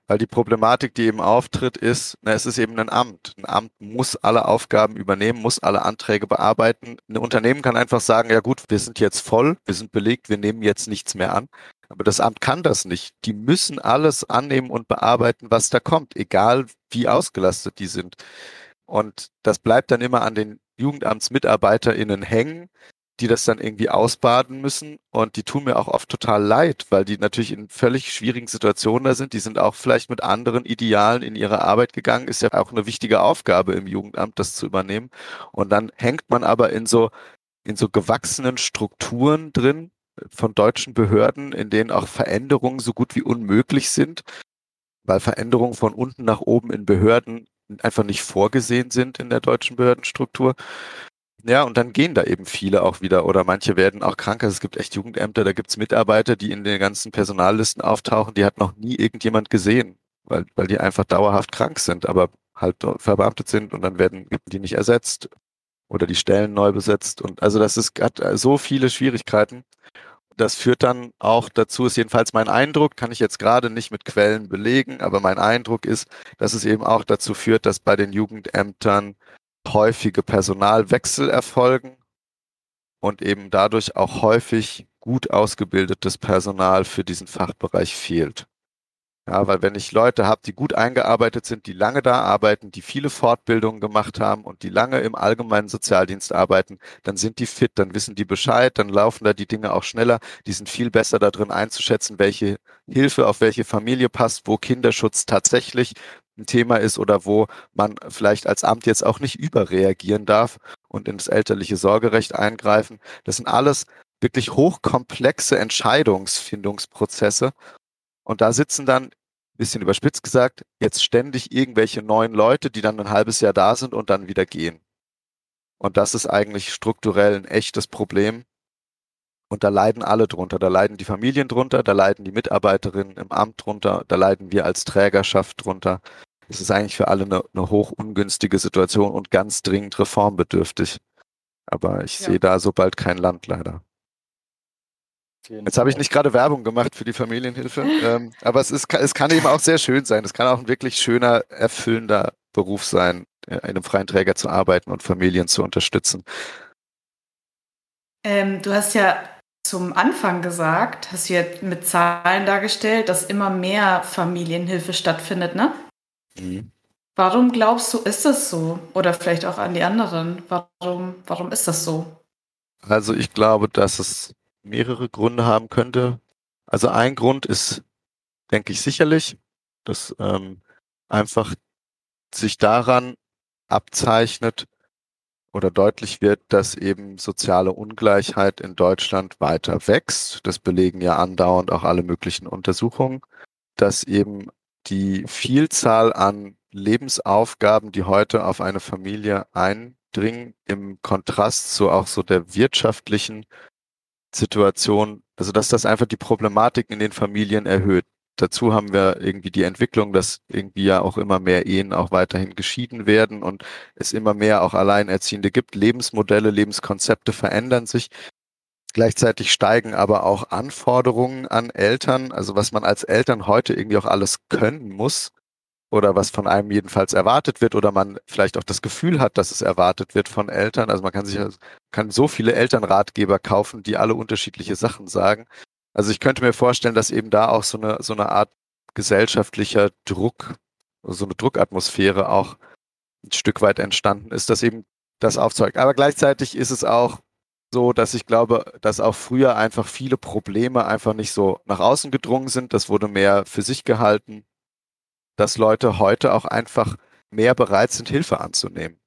Weil die Problematik, die eben auftritt, ist, na, es ist eben ein Amt. Ein Amt muss alle Aufgaben übernehmen, muss alle Anträge bearbeiten. Ein Unternehmen kann einfach sagen, ja gut, wir sind jetzt voll, wir sind belegt, wir nehmen jetzt nichts mehr an. Aber das Amt kann das nicht. Die müssen alles annehmen und bearbeiten, was da kommt, egal wie ausgelastet die sind. Und das bleibt dann immer an den JugendamtsmitarbeiterInnen hängen, die das dann irgendwie ausbaden müssen. Und die tun mir auch oft total leid, weil die natürlich in völlig schwierigen Situationen da sind. Die sind auch vielleicht mit anderen Idealen in ihre Arbeit gegangen. Ist ja auch eine wichtige Aufgabe im Jugendamt, das zu übernehmen. Und dann hängt man aber in so, in so gewachsenen Strukturen drin, von deutschen Behörden, in denen auch Veränderungen so gut wie unmöglich sind, weil Veränderungen von unten nach oben in Behörden einfach nicht vorgesehen sind in der deutschen Behördenstruktur. Ja, und dann gehen da eben viele auch wieder oder manche werden auch krank. Also es gibt echt Jugendämter, da gibt's Mitarbeiter, die in den ganzen Personallisten auftauchen, die hat noch nie irgendjemand gesehen, weil, weil die einfach dauerhaft krank sind, aber halt verbeamtet sind und dann werden die nicht ersetzt oder die Stellen neu besetzt. Und also das ist hat so viele Schwierigkeiten das führt dann auch dazu, ist jedenfalls mein Eindruck, kann ich jetzt gerade nicht mit Quellen belegen, aber mein Eindruck ist, dass es eben auch dazu führt, dass bei den Jugendämtern häufige Personalwechsel erfolgen und eben dadurch auch häufig gut ausgebildetes Personal für diesen Fachbereich fehlt. Ja, weil wenn ich Leute habe, die gut eingearbeitet sind, die lange da arbeiten, die viele Fortbildungen gemacht haben und die lange im allgemeinen Sozialdienst arbeiten, dann sind die fit, dann wissen die Bescheid, dann laufen da die Dinge auch schneller, die sind viel besser darin einzuschätzen, welche Hilfe auf welche Familie passt, wo Kinderschutz tatsächlich ein Thema ist oder wo man vielleicht als Amt jetzt auch nicht überreagieren darf und ins elterliche Sorgerecht eingreifen. Das sind alles wirklich hochkomplexe Entscheidungsfindungsprozesse. Und da sitzen dann bisschen überspitzt gesagt, jetzt ständig irgendwelche neuen Leute, die dann ein halbes Jahr da sind und dann wieder gehen. Und das ist eigentlich strukturell ein echtes Problem. Und da leiden alle drunter. Da leiden die Familien drunter, da leiden die Mitarbeiterinnen im Amt drunter, da leiden wir als Trägerschaft drunter. Es ist eigentlich für alle eine, eine hoch ungünstige Situation und ganz dringend reformbedürftig. Aber ich ja. sehe da so bald kein Land leider. Jetzt habe ich nicht gerade Werbung gemacht für die Familienhilfe, ähm, aber es, ist, es kann eben auch sehr schön sein. Es kann auch ein wirklich schöner, erfüllender Beruf sein, in einem freien Träger zu arbeiten und Familien zu unterstützen.
Ähm, du hast ja zum Anfang gesagt, hast du ja mit Zahlen dargestellt, dass immer mehr Familienhilfe stattfindet, ne? Mhm. Warum glaubst du, ist das so? Oder vielleicht auch an die anderen. Warum, warum ist das so?
Also ich glaube, dass es mehrere Gründe haben könnte. Also ein Grund ist, denke ich, sicherlich, dass ähm, einfach sich daran abzeichnet oder deutlich wird, dass eben soziale Ungleichheit in Deutschland weiter wächst. Das belegen ja andauernd auch alle möglichen Untersuchungen, dass eben die Vielzahl an Lebensaufgaben, die heute auf eine Familie eindringen, im Kontrast zu auch so der wirtschaftlichen Situation, also dass das einfach die Problematik in den Familien erhöht. Dazu haben wir irgendwie die Entwicklung, dass irgendwie ja auch immer mehr Ehen auch weiterhin geschieden werden und es immer mehr auch Alleinerziehende gibt. Lebensmodelle, Lebenskonzepte verändern sich. Gleichzeitig steigen aber auch Anforderungen an Eltern, also was man als Eltern heute irgendwie auch alles können muss, oder was von einem jedenfalls erwartet wird oder man vielleicht auch das Gefühl hat, dass es erwartet wird von Eltern. Also man kann sich kann so viele Elternratgeber kaufen, die alle unterschiedliche Sachen sagen. Also ich könnte mir vorstellen, dass eben da auch so eine so eine Art gesellschaftlicher Druck, so eine Druckatmosphäre auch ein Stück weit entstanden ist, dass eben das aufzeigt. Aber gleichzeitig ist es auch so, dass ich glaube, dass auch früher einfach viele Probleme einfach nicht so nach außen gedrungen sind. Das wurde mehr für sich gehalten dass Leute heute auch einfach mehr bereit sind, Hilfe anzunehmen.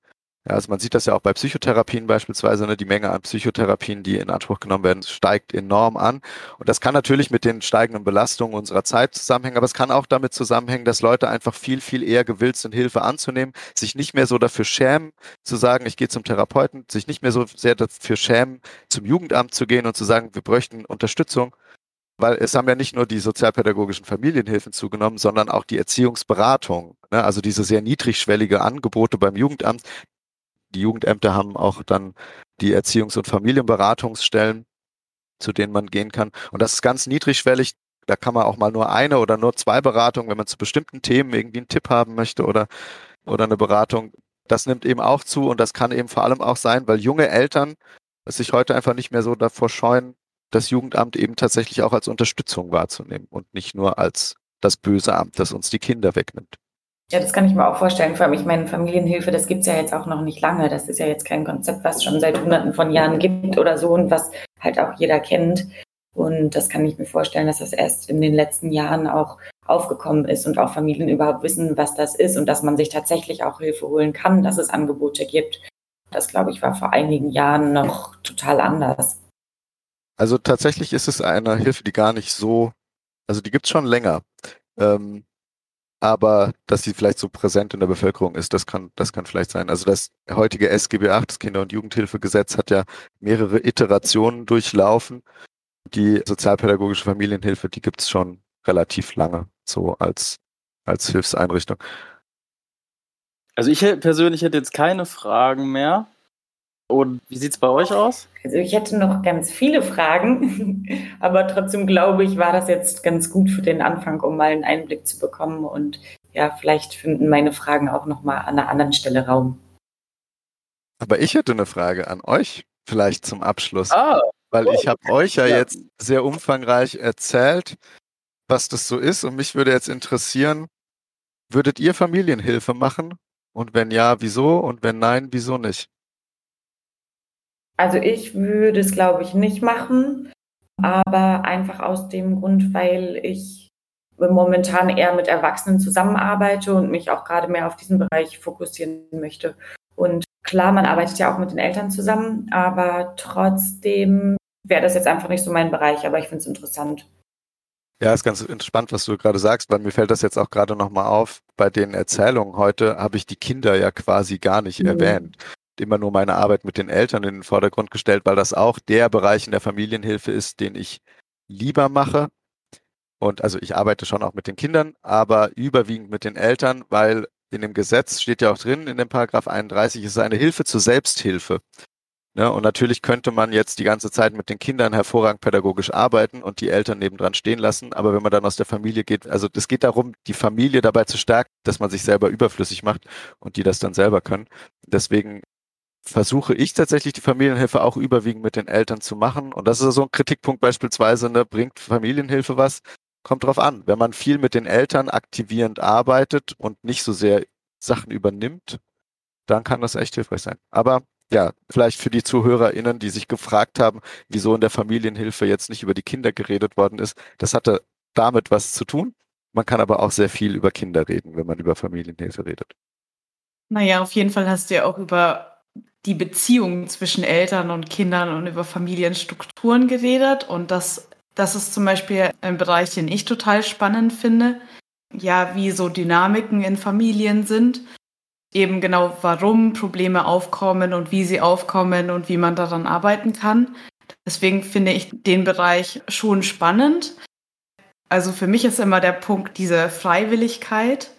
Ja, also man sieht das ja auch bei Psychotherapien beispielsweise, ne, die Menge an Psychotherapien, die in Anspruch genommen werden, steigt enorm an. Und das kann natürlich mit den steigenden Belastungen unserer Zeit zusammenhängen, aber es kann auch damit zusammenhängen, dass Leute einfach viel, viel eher gewillt sind, Hilfe anzunehmen, sich nicht mehr so dafür schämen, zu sagen, ich gehe zum Therapeuten, sich nicht mehr so sehr dafür schämen, zum Jugendamt zu gehen und zu sagen, wir bräuchten Unterstützung, weil es haben ja nicht nur die sozialpädagogischen Familienhilfen zugenommen, sondern auch die Erziehungsberatung. Ne? Also diese sehr niedrigschwellige Angebote beim Jugendamt. Die Jugendämter haben auch dann die Erziehungs- und Familienberatungsstellen, zu denen man gehen kann. Und das ist ganz niedrigschwellig. Da kann man auch mal nur eine oder nur zwei Beratungen, wenn man zu bestimmten Themen irgendwie einen Tipp haben möchte oder, oder eine Beratung. Das nimmt eben auch zu und das kann eben vor allem auch sein, weil junge Eltern sich heute einfach nicht mehr so davor scheuen, das Jugendamt eben tatsächlich auch als Unterstützung wahrzunehmen und nicht nur als das böse Amt, das uns die Kinder wegnimmt.
Ja, das kann ich mir auch vorstellen. Vor allem, ich meine, Familienhilfe, das gibt es ja jetzt auch noch nicht lange. Das ist ja jetzt kein Konzept, was schon seit hunderten von Jahren gibt oder so und was halt auch jeder kennt. Und das kann ich mir vorstellen, dass das erst in den letzten Jahren auch aufgekommen ist und auch Familien überhaupt wissen, was das ist und dass man sich tatsächlich auch Hilfe holen kann, dass es Angebote gibt. Das, glaube ich, war vor einigen Jahren noch total anders.
Also tatsächlich ist es eine Hilfe, die gar nicht so, also die gibt es schon länger. Ähm, aber dass sie vielleicht so präsent in der Bevölkerung ist, das kann, das kann vielleicht sein. Also das heutige SGB VIII, das Kinder- und Jugendhilfegesetz, hat ja mehrere Iterationen durchlaufen. Die sozialpädagogische Familienhilfe, die gibt es schon relativ lange, so als, als Hilfseinrichtung.
Also ich persönlich hätte jetzt keine Fragen mehr. Und wie sieht es bei euch aus?
Also ich hätte noch ganz viele Fragen, aber trotzdem glaube ich, war das jetzt ganz gut für den Anfang, um mal einen Einblick zu bekommen. Und ja, vielleicht finden meine Fragen auch noch mal an einer anderen Stelle Raum.
Aber ich hätte eine Frage an euch, vielleicht zum Abschluss. Ah, weil ich habe euch ja, ja jetzt sehr umfangreich erzählt, was das so ist. Und mich würde jetzt interessieren, würdet ihr Familienhilfe machen? Und wenn ja, wieso? Und wenn nein, wieso nicht?
Also ich würde es, glaube ich, nicht machen, aber einfach aus dem Grund, weil ich momentan eher mit Erwachsenen zusammenarbeite und mich auch gerade mehr auf diesen Bereich fokussieren möchte. Und klar, man arbeitet ja auch mit den Eltern zusammen, aber trotzdem wäre das jetzt einfach nicht so mein Bereich, aber ich finde es interessant.
Ja, ist ganz spannend, was du gerade sagst, weil mir fällt das jetzt auch gerade nochmal auf. Bei den Erzählungen heute habe ich die Kinder ja quasi gar nicht mhm. erwähnt immer nur meine Arbeit mit den Eltern in den Vordergrund gestellt, weil das auch der Bereich in der Familienhilfe ist, den ich lieber mache. Und also ich arbeite schon auch mit den Kindern, aber überwiegend mit den Eltern, weil in dem Gesetz steht ja auch drin, in dem Paragraph 31, ist eine Hilfe zur Selbsthilfe. Ne, und natürlich könnte man jetzt die ganze Zeit mit den Kindern hervorragend pädagogisch arbeiten und die Eltern nebendran stehen lassen. Aber wenn man dann aus der Familie geht, also es geht darum, die Familie dabei zu stärken, dass man sich selber überflüssig macht und die das dann selber können. Deswegen versuche ich tatsächlich die Familienhilfe auch überwiegend mit den Eltern zu machen. Und das ist so ein Kritikpunkt beispielsweise, ne, bringt Familienhilfe was? Kommt drauf an. Wenn man viel mit den Eltern aktivierend arbeitet und nicht so sehr Sachen übernimmt, dann kann das echt hilfreich sein. Aber ja, vielleicht für die ZuhörerInnen, die sich gefragt haben, wieso in der Familienhilfe jetzt nicht über die Kinder geredet worden ist, das hatte damit was zu tun. Man kann aber auch sehr viel über Kinder reden, wenn man über Familienhilfe redet.
Naja, auf jeden Fall hast du ja auch über die Beziehung zwischen Eltern und Kindern und über Familienstrukturen geredet. Und das, das ist zum Beispiel ein Bereich, den ich total spannend finde. Ja, wie so Dynamiken in Familien sind. Eben genau, warum Probleme aufkommen und wie sie aufkommen und wie man daran arbeiten kann. Deswegen finde ich den Bereich schon spannend. Also für mich ist immer der Punkt diese Freiwilligkeit.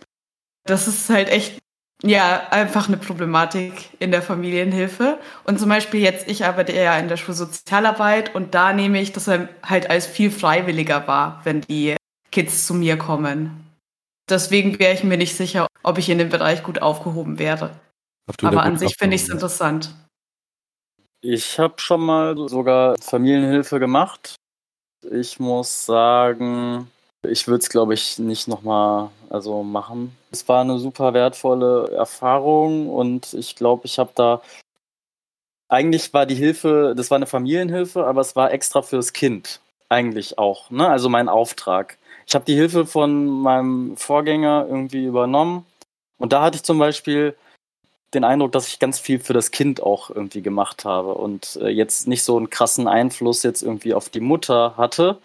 Das ist halt echt ja, einfach eine Problematik in der Familienhilfe. Und zum Beispiel jetzt, ich arbeite ja in der Schulsozialarbeit und da nehme ich das halt als viel freiwilliger wahr, wenn die Kids zu mir kommen. deswegen wäre ich mir nicht sicher, ob ich in dem Bereich gut aufgehoben wäre. Aber an sich finde ich es interessant.
Ich habe schon mal sogar Familienhilfe gemacht. Ich muss sagen, ich würde es, glaube ich, nicht nochmal also machen. Es war eine super wertvolle Erfahrung und ich glaube, ich habe da. Eigentlich war die Hilfe, das war eine Familienhilfe, aber es war extra fürs Kind. Eigentlich auch. Ne? Also mein Auftrag. Ich habe die Hilfe von meinem Vorgänger irgendwie übernommen. Und da hatte ich zum Beispiel den Eindruck, dass ich ganz viel für das Kind auch irgendwie gemacht habe und äh, jetzt nicht so einen krassen Einfluss jetzt irgendwie auf die Mutter hatte.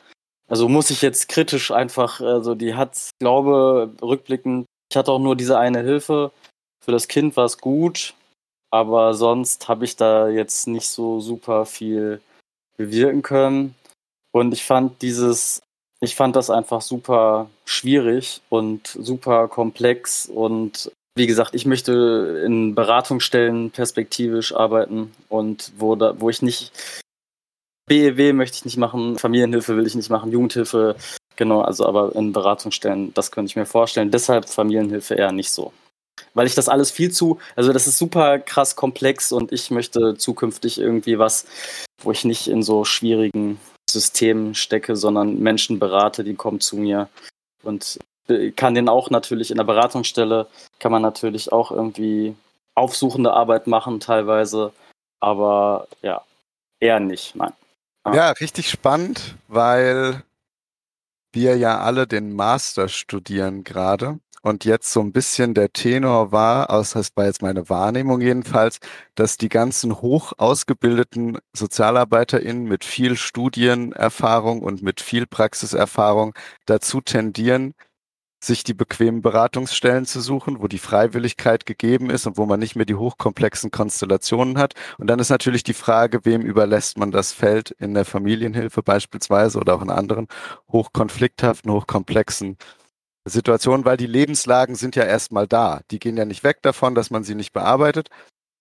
Also muss ich jetzt kritisch einfach, also die hat, glaube, rückblickend, ich hatte auch nur diese eine Hilfe. Für das Kind war es gut, aber sonst habe ich da jetzt nicht so super viel bewirken können. Und ich fand dieses, ich fand das einfach super schwierig und super komplex und wie gesagt, ich möchte in Beratungsstellen perspektivisch arbeiten und wo, da, wo ich nicht BEW möchte ich nicht machen, Familienhilfe will ich nicht machen, Jugendhilfe, genau, also aber in Beratungsstellen, das könnte ich mir vorstellen. Deshalb Familienhilfe eher nicht so. Weil ich das alles viel zu, also das ist super krass komplex und ich möchte zukünftig irgendwie was, wo ich nicht in so schwierigen Systemen stecke, sondern Menschen berate, die kommen zu mir und kann den auch natürlich in der Beratungsstelle, kann man natürlich auch irgendwie aufsuchende Arbeit machen teilweise, aber ja, eher nicht, nein.
Ja, richtig spannend, weil wir ja alle den Master studieren gerade. Und jetzt so ein bisschen der Tenor war, aus das war jetzt meine Wahrnehmung jedenfalls, dass die ganzen hoch ausgebildeten SozialarbeiterInnen mit viel Studienerfahrung und mit viel Praxiserfahrung dazu tendieren, sich die bequemen Beratungsstellen zu suchen, wo die Freiwilligkeit gegeben ist und wo man nicht mehr die hochkomplexen Konstellationen hat. Und dann ist natürlich die Frage, wem überlässt man das Feld in der Familienhilfe beispielsweise oder auch in anderen hochkonflikthaften, hochkomplexen Situationen, weil die Lebenslagen sind ja erstmal da. Die gehen ja nicht weg davon, dass man sie nicht bearbeitet.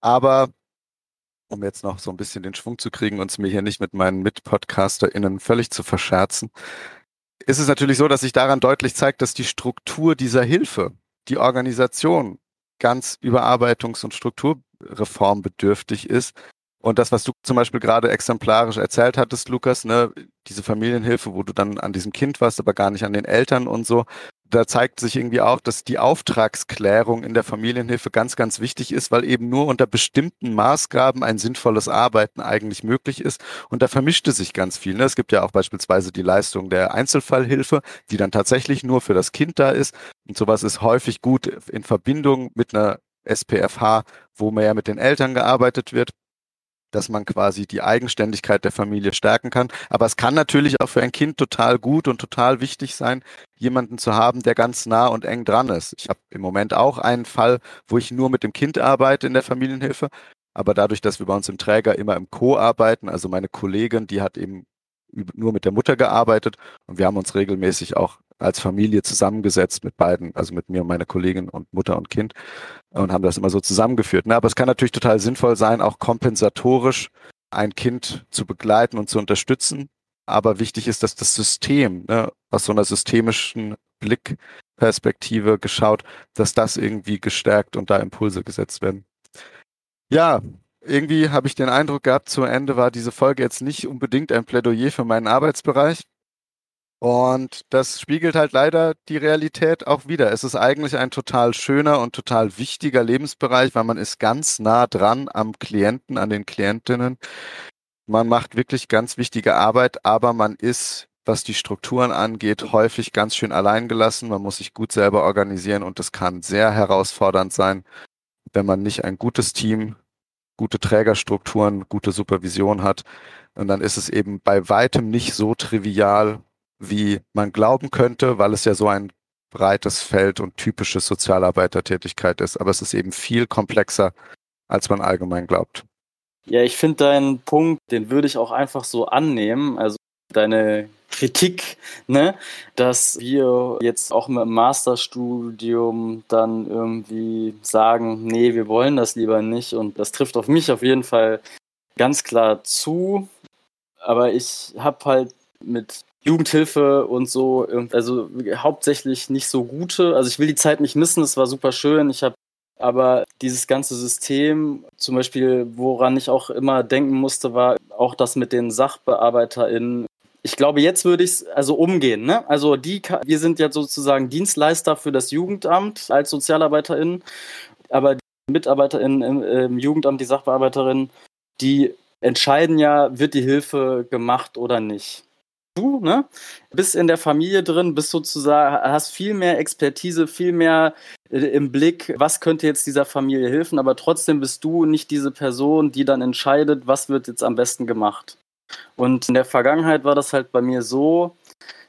Aber um jetzt noch so ein bisschen den Schwung zu kriegen und es mir hier nicht mit meinen MitpodcasterInnen völlig zu verscherzen, ist es natürlich so, dass sich daran deutlich zeigt, dass die Struktur dieser Hilfe, die Organisation ganz überarbeitungs- und strukturreformbedürftig ist. Und das, was du zum Beispiel gerade exemplarisch erzählt hattest, Lukas, ne, diese Familienhilfe, wo du dann an diesem Kind warst, aber gar nicht an den Eltern und so, da zeigt sich irgendwie auch, dass die Auftragsklärung in der Familienhilfe ganz, ganz wichtig ist, weil eben nur unter bestimmten Maßgaben ein sinnvolles Arbeiten eigentlich möglich ist. Und da vermischte sich ganz viel. Ne? Es gibt ja auch beispielsweise die Leistung der Einzelfallhilfe, die dann tatsächlich nur für das Kind da ist. Und sowas ist häufig gut in Verbindung mit einer SPFH, wo mehr mit den Eltern gearbeitet wird dass man quasi die Eigenständigkeit der Familie stärken kann. Aber es kann natürlich auch für ein Kind total gut und total wichtig sein, jemanden zu haben, der ganz nah und eng dran ist. Ich habe im Moment auch einen Fall, wo ich nur mit dem Kind arbeite in der Familienhilfe. Aber dadurch, dass wir bei uns im Träger immer im Co arbeiten, also meine Kollegin, die hat eben nur mit der Mutter gearbeitet und wir haben uns regelmäßig auch als Familie zusammengesetzt mit beiden, also mit mir und meiner Kollegin und Mutter und Kind und haben das immer so zusammengeführt. Ne? Aber es kann natürlich total sinnvoll sein, auch kompensatorisch ein Kind zu begleiten und zu unterstützen. Aber wichtig ist, dass das System, ne, aus so einer systemischen Blickperspektive geschaut, dass das irgendwie gestärkt und da Impulse gesetzt werden. Ja, irgendwie habe ich den Eindruck gehabt, zu Ende war diese Folge jetzt nicht unbedingt ein Plädoyer für meinen Arbeitsbereich. Und das spiegelt halt leider die Realität auch wieder. Es ist eigentlich ein total schöner und total wichtiger Lebensbereich, weil man ist ganz nah dran am Klienten, an den Klientinnen. Man macht wirklich ganz wichtige Arbeit, aber man ist, was die Strukturen angeht, häufig ganz schön alleingelassen. Man muss sich gut selber organisieren und es kann sehr herausfordernd sein, wenn man nicht ein gutes Team, gute Trägerstrukturen, gute Supervision hat. Und dann ist es eben bei weitem nicht so trivial, wie man glauben könnte, weil es ja so ein breites Feld und typische Sozialarbeitertätigkeit ist. Aber es ist eben viel komplexer, als man allgemein glaubt.
Ja, ich finde deinen Punkt, den würde ich auch einfach so annehmen. Also deine Kritik, ne, dass wir jetzt auch mit dem Masterstudium dann irgendwie sagen, nee, wir wollen das lieber nicht. Und das trifft auf mich auf jeden Fall ganz klar zu. Aber ich habe halt mit Jugendhilfe und so, also hauptsächlich nicht so gute. Also ich will die Zeit nicht missen, es war super schön. Ich habe aber dieses ganze System, zum Beispiel, woran ich auch immer denken musste, war auch das mit den SachbearbeiterInnen. Ich glaube, jetzt würde ich es also umgehen. Ne? Also die, wir sind jetzt sozusagen Dienstleister für das Jugendamt als SozialarbeiterInnen, aber die MitarbeiterInnen im, im Jugendamt, die SachbearbeiterInnen, die entscheiden ja, wird die Hilfe gemacht oder nicht du, ne? Bist in der Familie drin, bist sozusagen, hast viel mehr Expertise, viel mehr äh, im Blick, was könnte jetzt dieser Familie helfen, aber trotzdem bist du nicht diese Person, die dann entscheidet, was wird jetzt am besten gemacht. Und in der Vergangenheit war das halt bei mir so,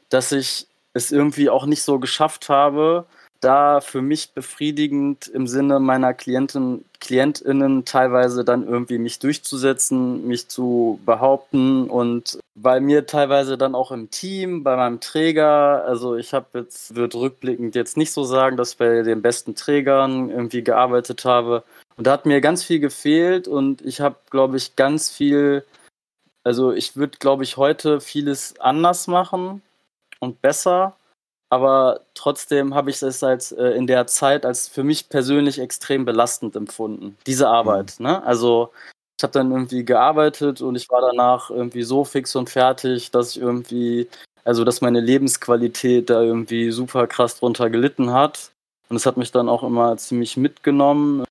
dass ich es irgendwie auch nicht so geschafft habe, da für mich befriedigend im Sinne meiner Klienten, KlientInnen teilweise dann irgendwie mich durchzusetzen, mich zu behaupten und bei mir teilweise dann auch im Team, bei meinem Träger, also ich habe jetzt, würde rückblickend jetzt nicht so sagen, dass ich bei den besten Trägern irgendwie gearbeitet habe. Und da hat mir ganz viel gefehlt und ich habe, glaube ich, ganz viel, also ich würde, glaube ich, heute vieles anders machen und besser aber trotzdem habe ich es als äh, in der Zeit als für mich persönlich extrem belastend empfunden, diese Arbeit. Mhm. Ne? Also ich habe dann irgendwie gearbeitet und ich war danach irgendwie so fix und fertig, dass ich irgendwie, also dass meine Lebensqualität da irgendwie super krass drunter gelitten hat. Und es hat mich dann auch immer ziemlich mitgenommen.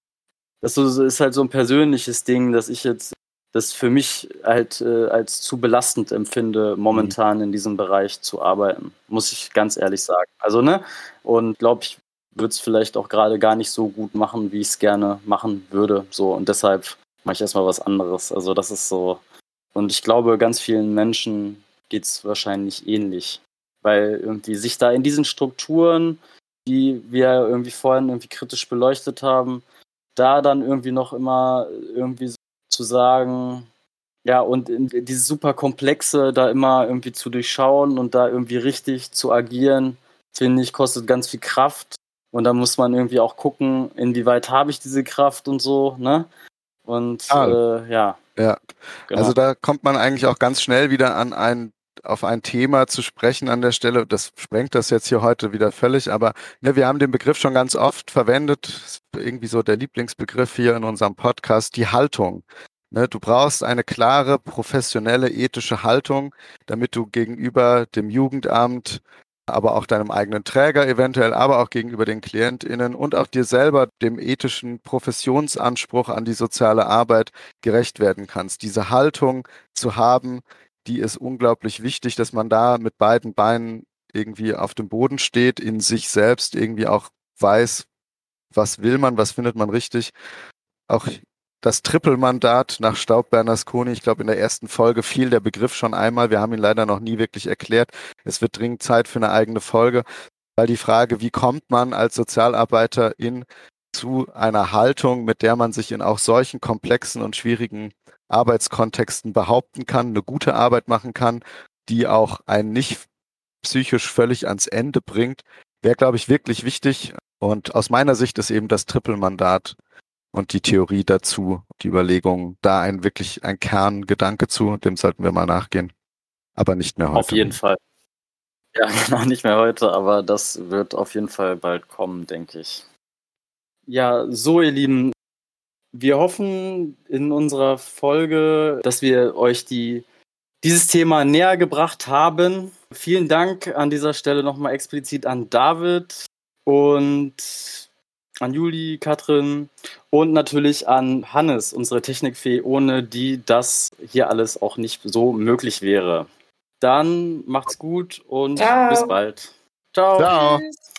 Das ist halt so ein persönliches Ding, dass ich jetzt das für mich halt äh, als zu belastend empfinde, momentan mhm. in diesem Bereich zu arbeiten, muss ich ganz ehrlich sagen. Also, ne? Und glaube ich, würde es vielleicht auch gerade gar nicht so gut machen, wie ich es gerne machen würde. So, und deshalb mache ich erstmal was anderes. Also, das ist so. Und ich glaube, ganz vielen Menschen geht es wahrscheinlich ähnlich. Weil irgendwie sich da in diesen Strukturen, die wir irgendwie vorhin irgendwie kritisch beleuchtet haben, da dann irgendwie noch immer irgendwie zu sagen, ja, und dieses super komplexe da immer irgendwie zu durchschauen und da irgendwie richtig zu agieren, finde ich, kostet ganz viel Kraft. Und da muss man irgendwie auch gucken, inwieweit habe ich diese Kraft und so, ne? Und ah, äh, ja.
Ja. Genau. Also da kommt man eigentlich auch ganz schnell wieder an ein auf ein Thema zu sprechen an der Stelle. Das sprengt das jetzt hier heute wieder völlig, aber ne, wir haben den Begriff schon ganz oft verwendet, irgendwie so der Lieblingsbegriff hier in unserem Podcast, die Haltung. Ne, du brauchst eine klare, professionelle, ethische Haltung, damit du gegenüber dem Jugendamt, aber auch deinem eigenen Träger eventuell, aber auch gegenüber den KlientInnen und auch dir selber dem ethischen Professionsanspruch an die soziale Arbeit gerecht werden kannst. Diese Haltung zu haben, die ist unglaublich wichtig, dass man da mit beiden Beinen irgendwie auf dem Boden steht, in sich selbst irgendwie auch weiß, was will man, was findet man richtig. Auch das Trippelmandat nach Staub Bernasconi, ich glaube in der ersten Folge fiel der Begriff schon einmal, wir haben ihn leider noch nie wirklich erklärt. Es wird dringend Zeit für eine eigene Folge, weil die Frage, wie kommt man als Sozialarbeiter in zu einer Haltung, mit der man sich in auch solchen komplexen und schwierigen Arbeitskontexten behaupten kann, eine gute Arbeit machen kann, die auch einen nicht psychisch völlig ans Ende bringt, wäre, glaube ich, wirklich wichtig. Und aus meiner Sicht ist eben das Trippelmandat und die Theorie dazu, die Überlegung, da ein wirklich ein Kerngedanke zu, dem sollten wir mal nachgehen. Aber nicht mehr heute.
Auf jeden Fall. Ja, genau, nicht mehr heute, aber das wird auf jeden Fall bald kommen, denke ich. Ja, so ihr Lieben, wir hoffen in unserer Folge, dass wir euch die, dieses Thema näher gebracht haben. Vielen Dank an dieser Stelle nochmal explizit an David und an Juli, Katrin und natürlich an Hannes, unsere Technikfee, ohne die das hier alles auch nicht so möglich wäre. Dann macht's gut und Ciao. bis bald.
Ciao. Ciao. Tschüss.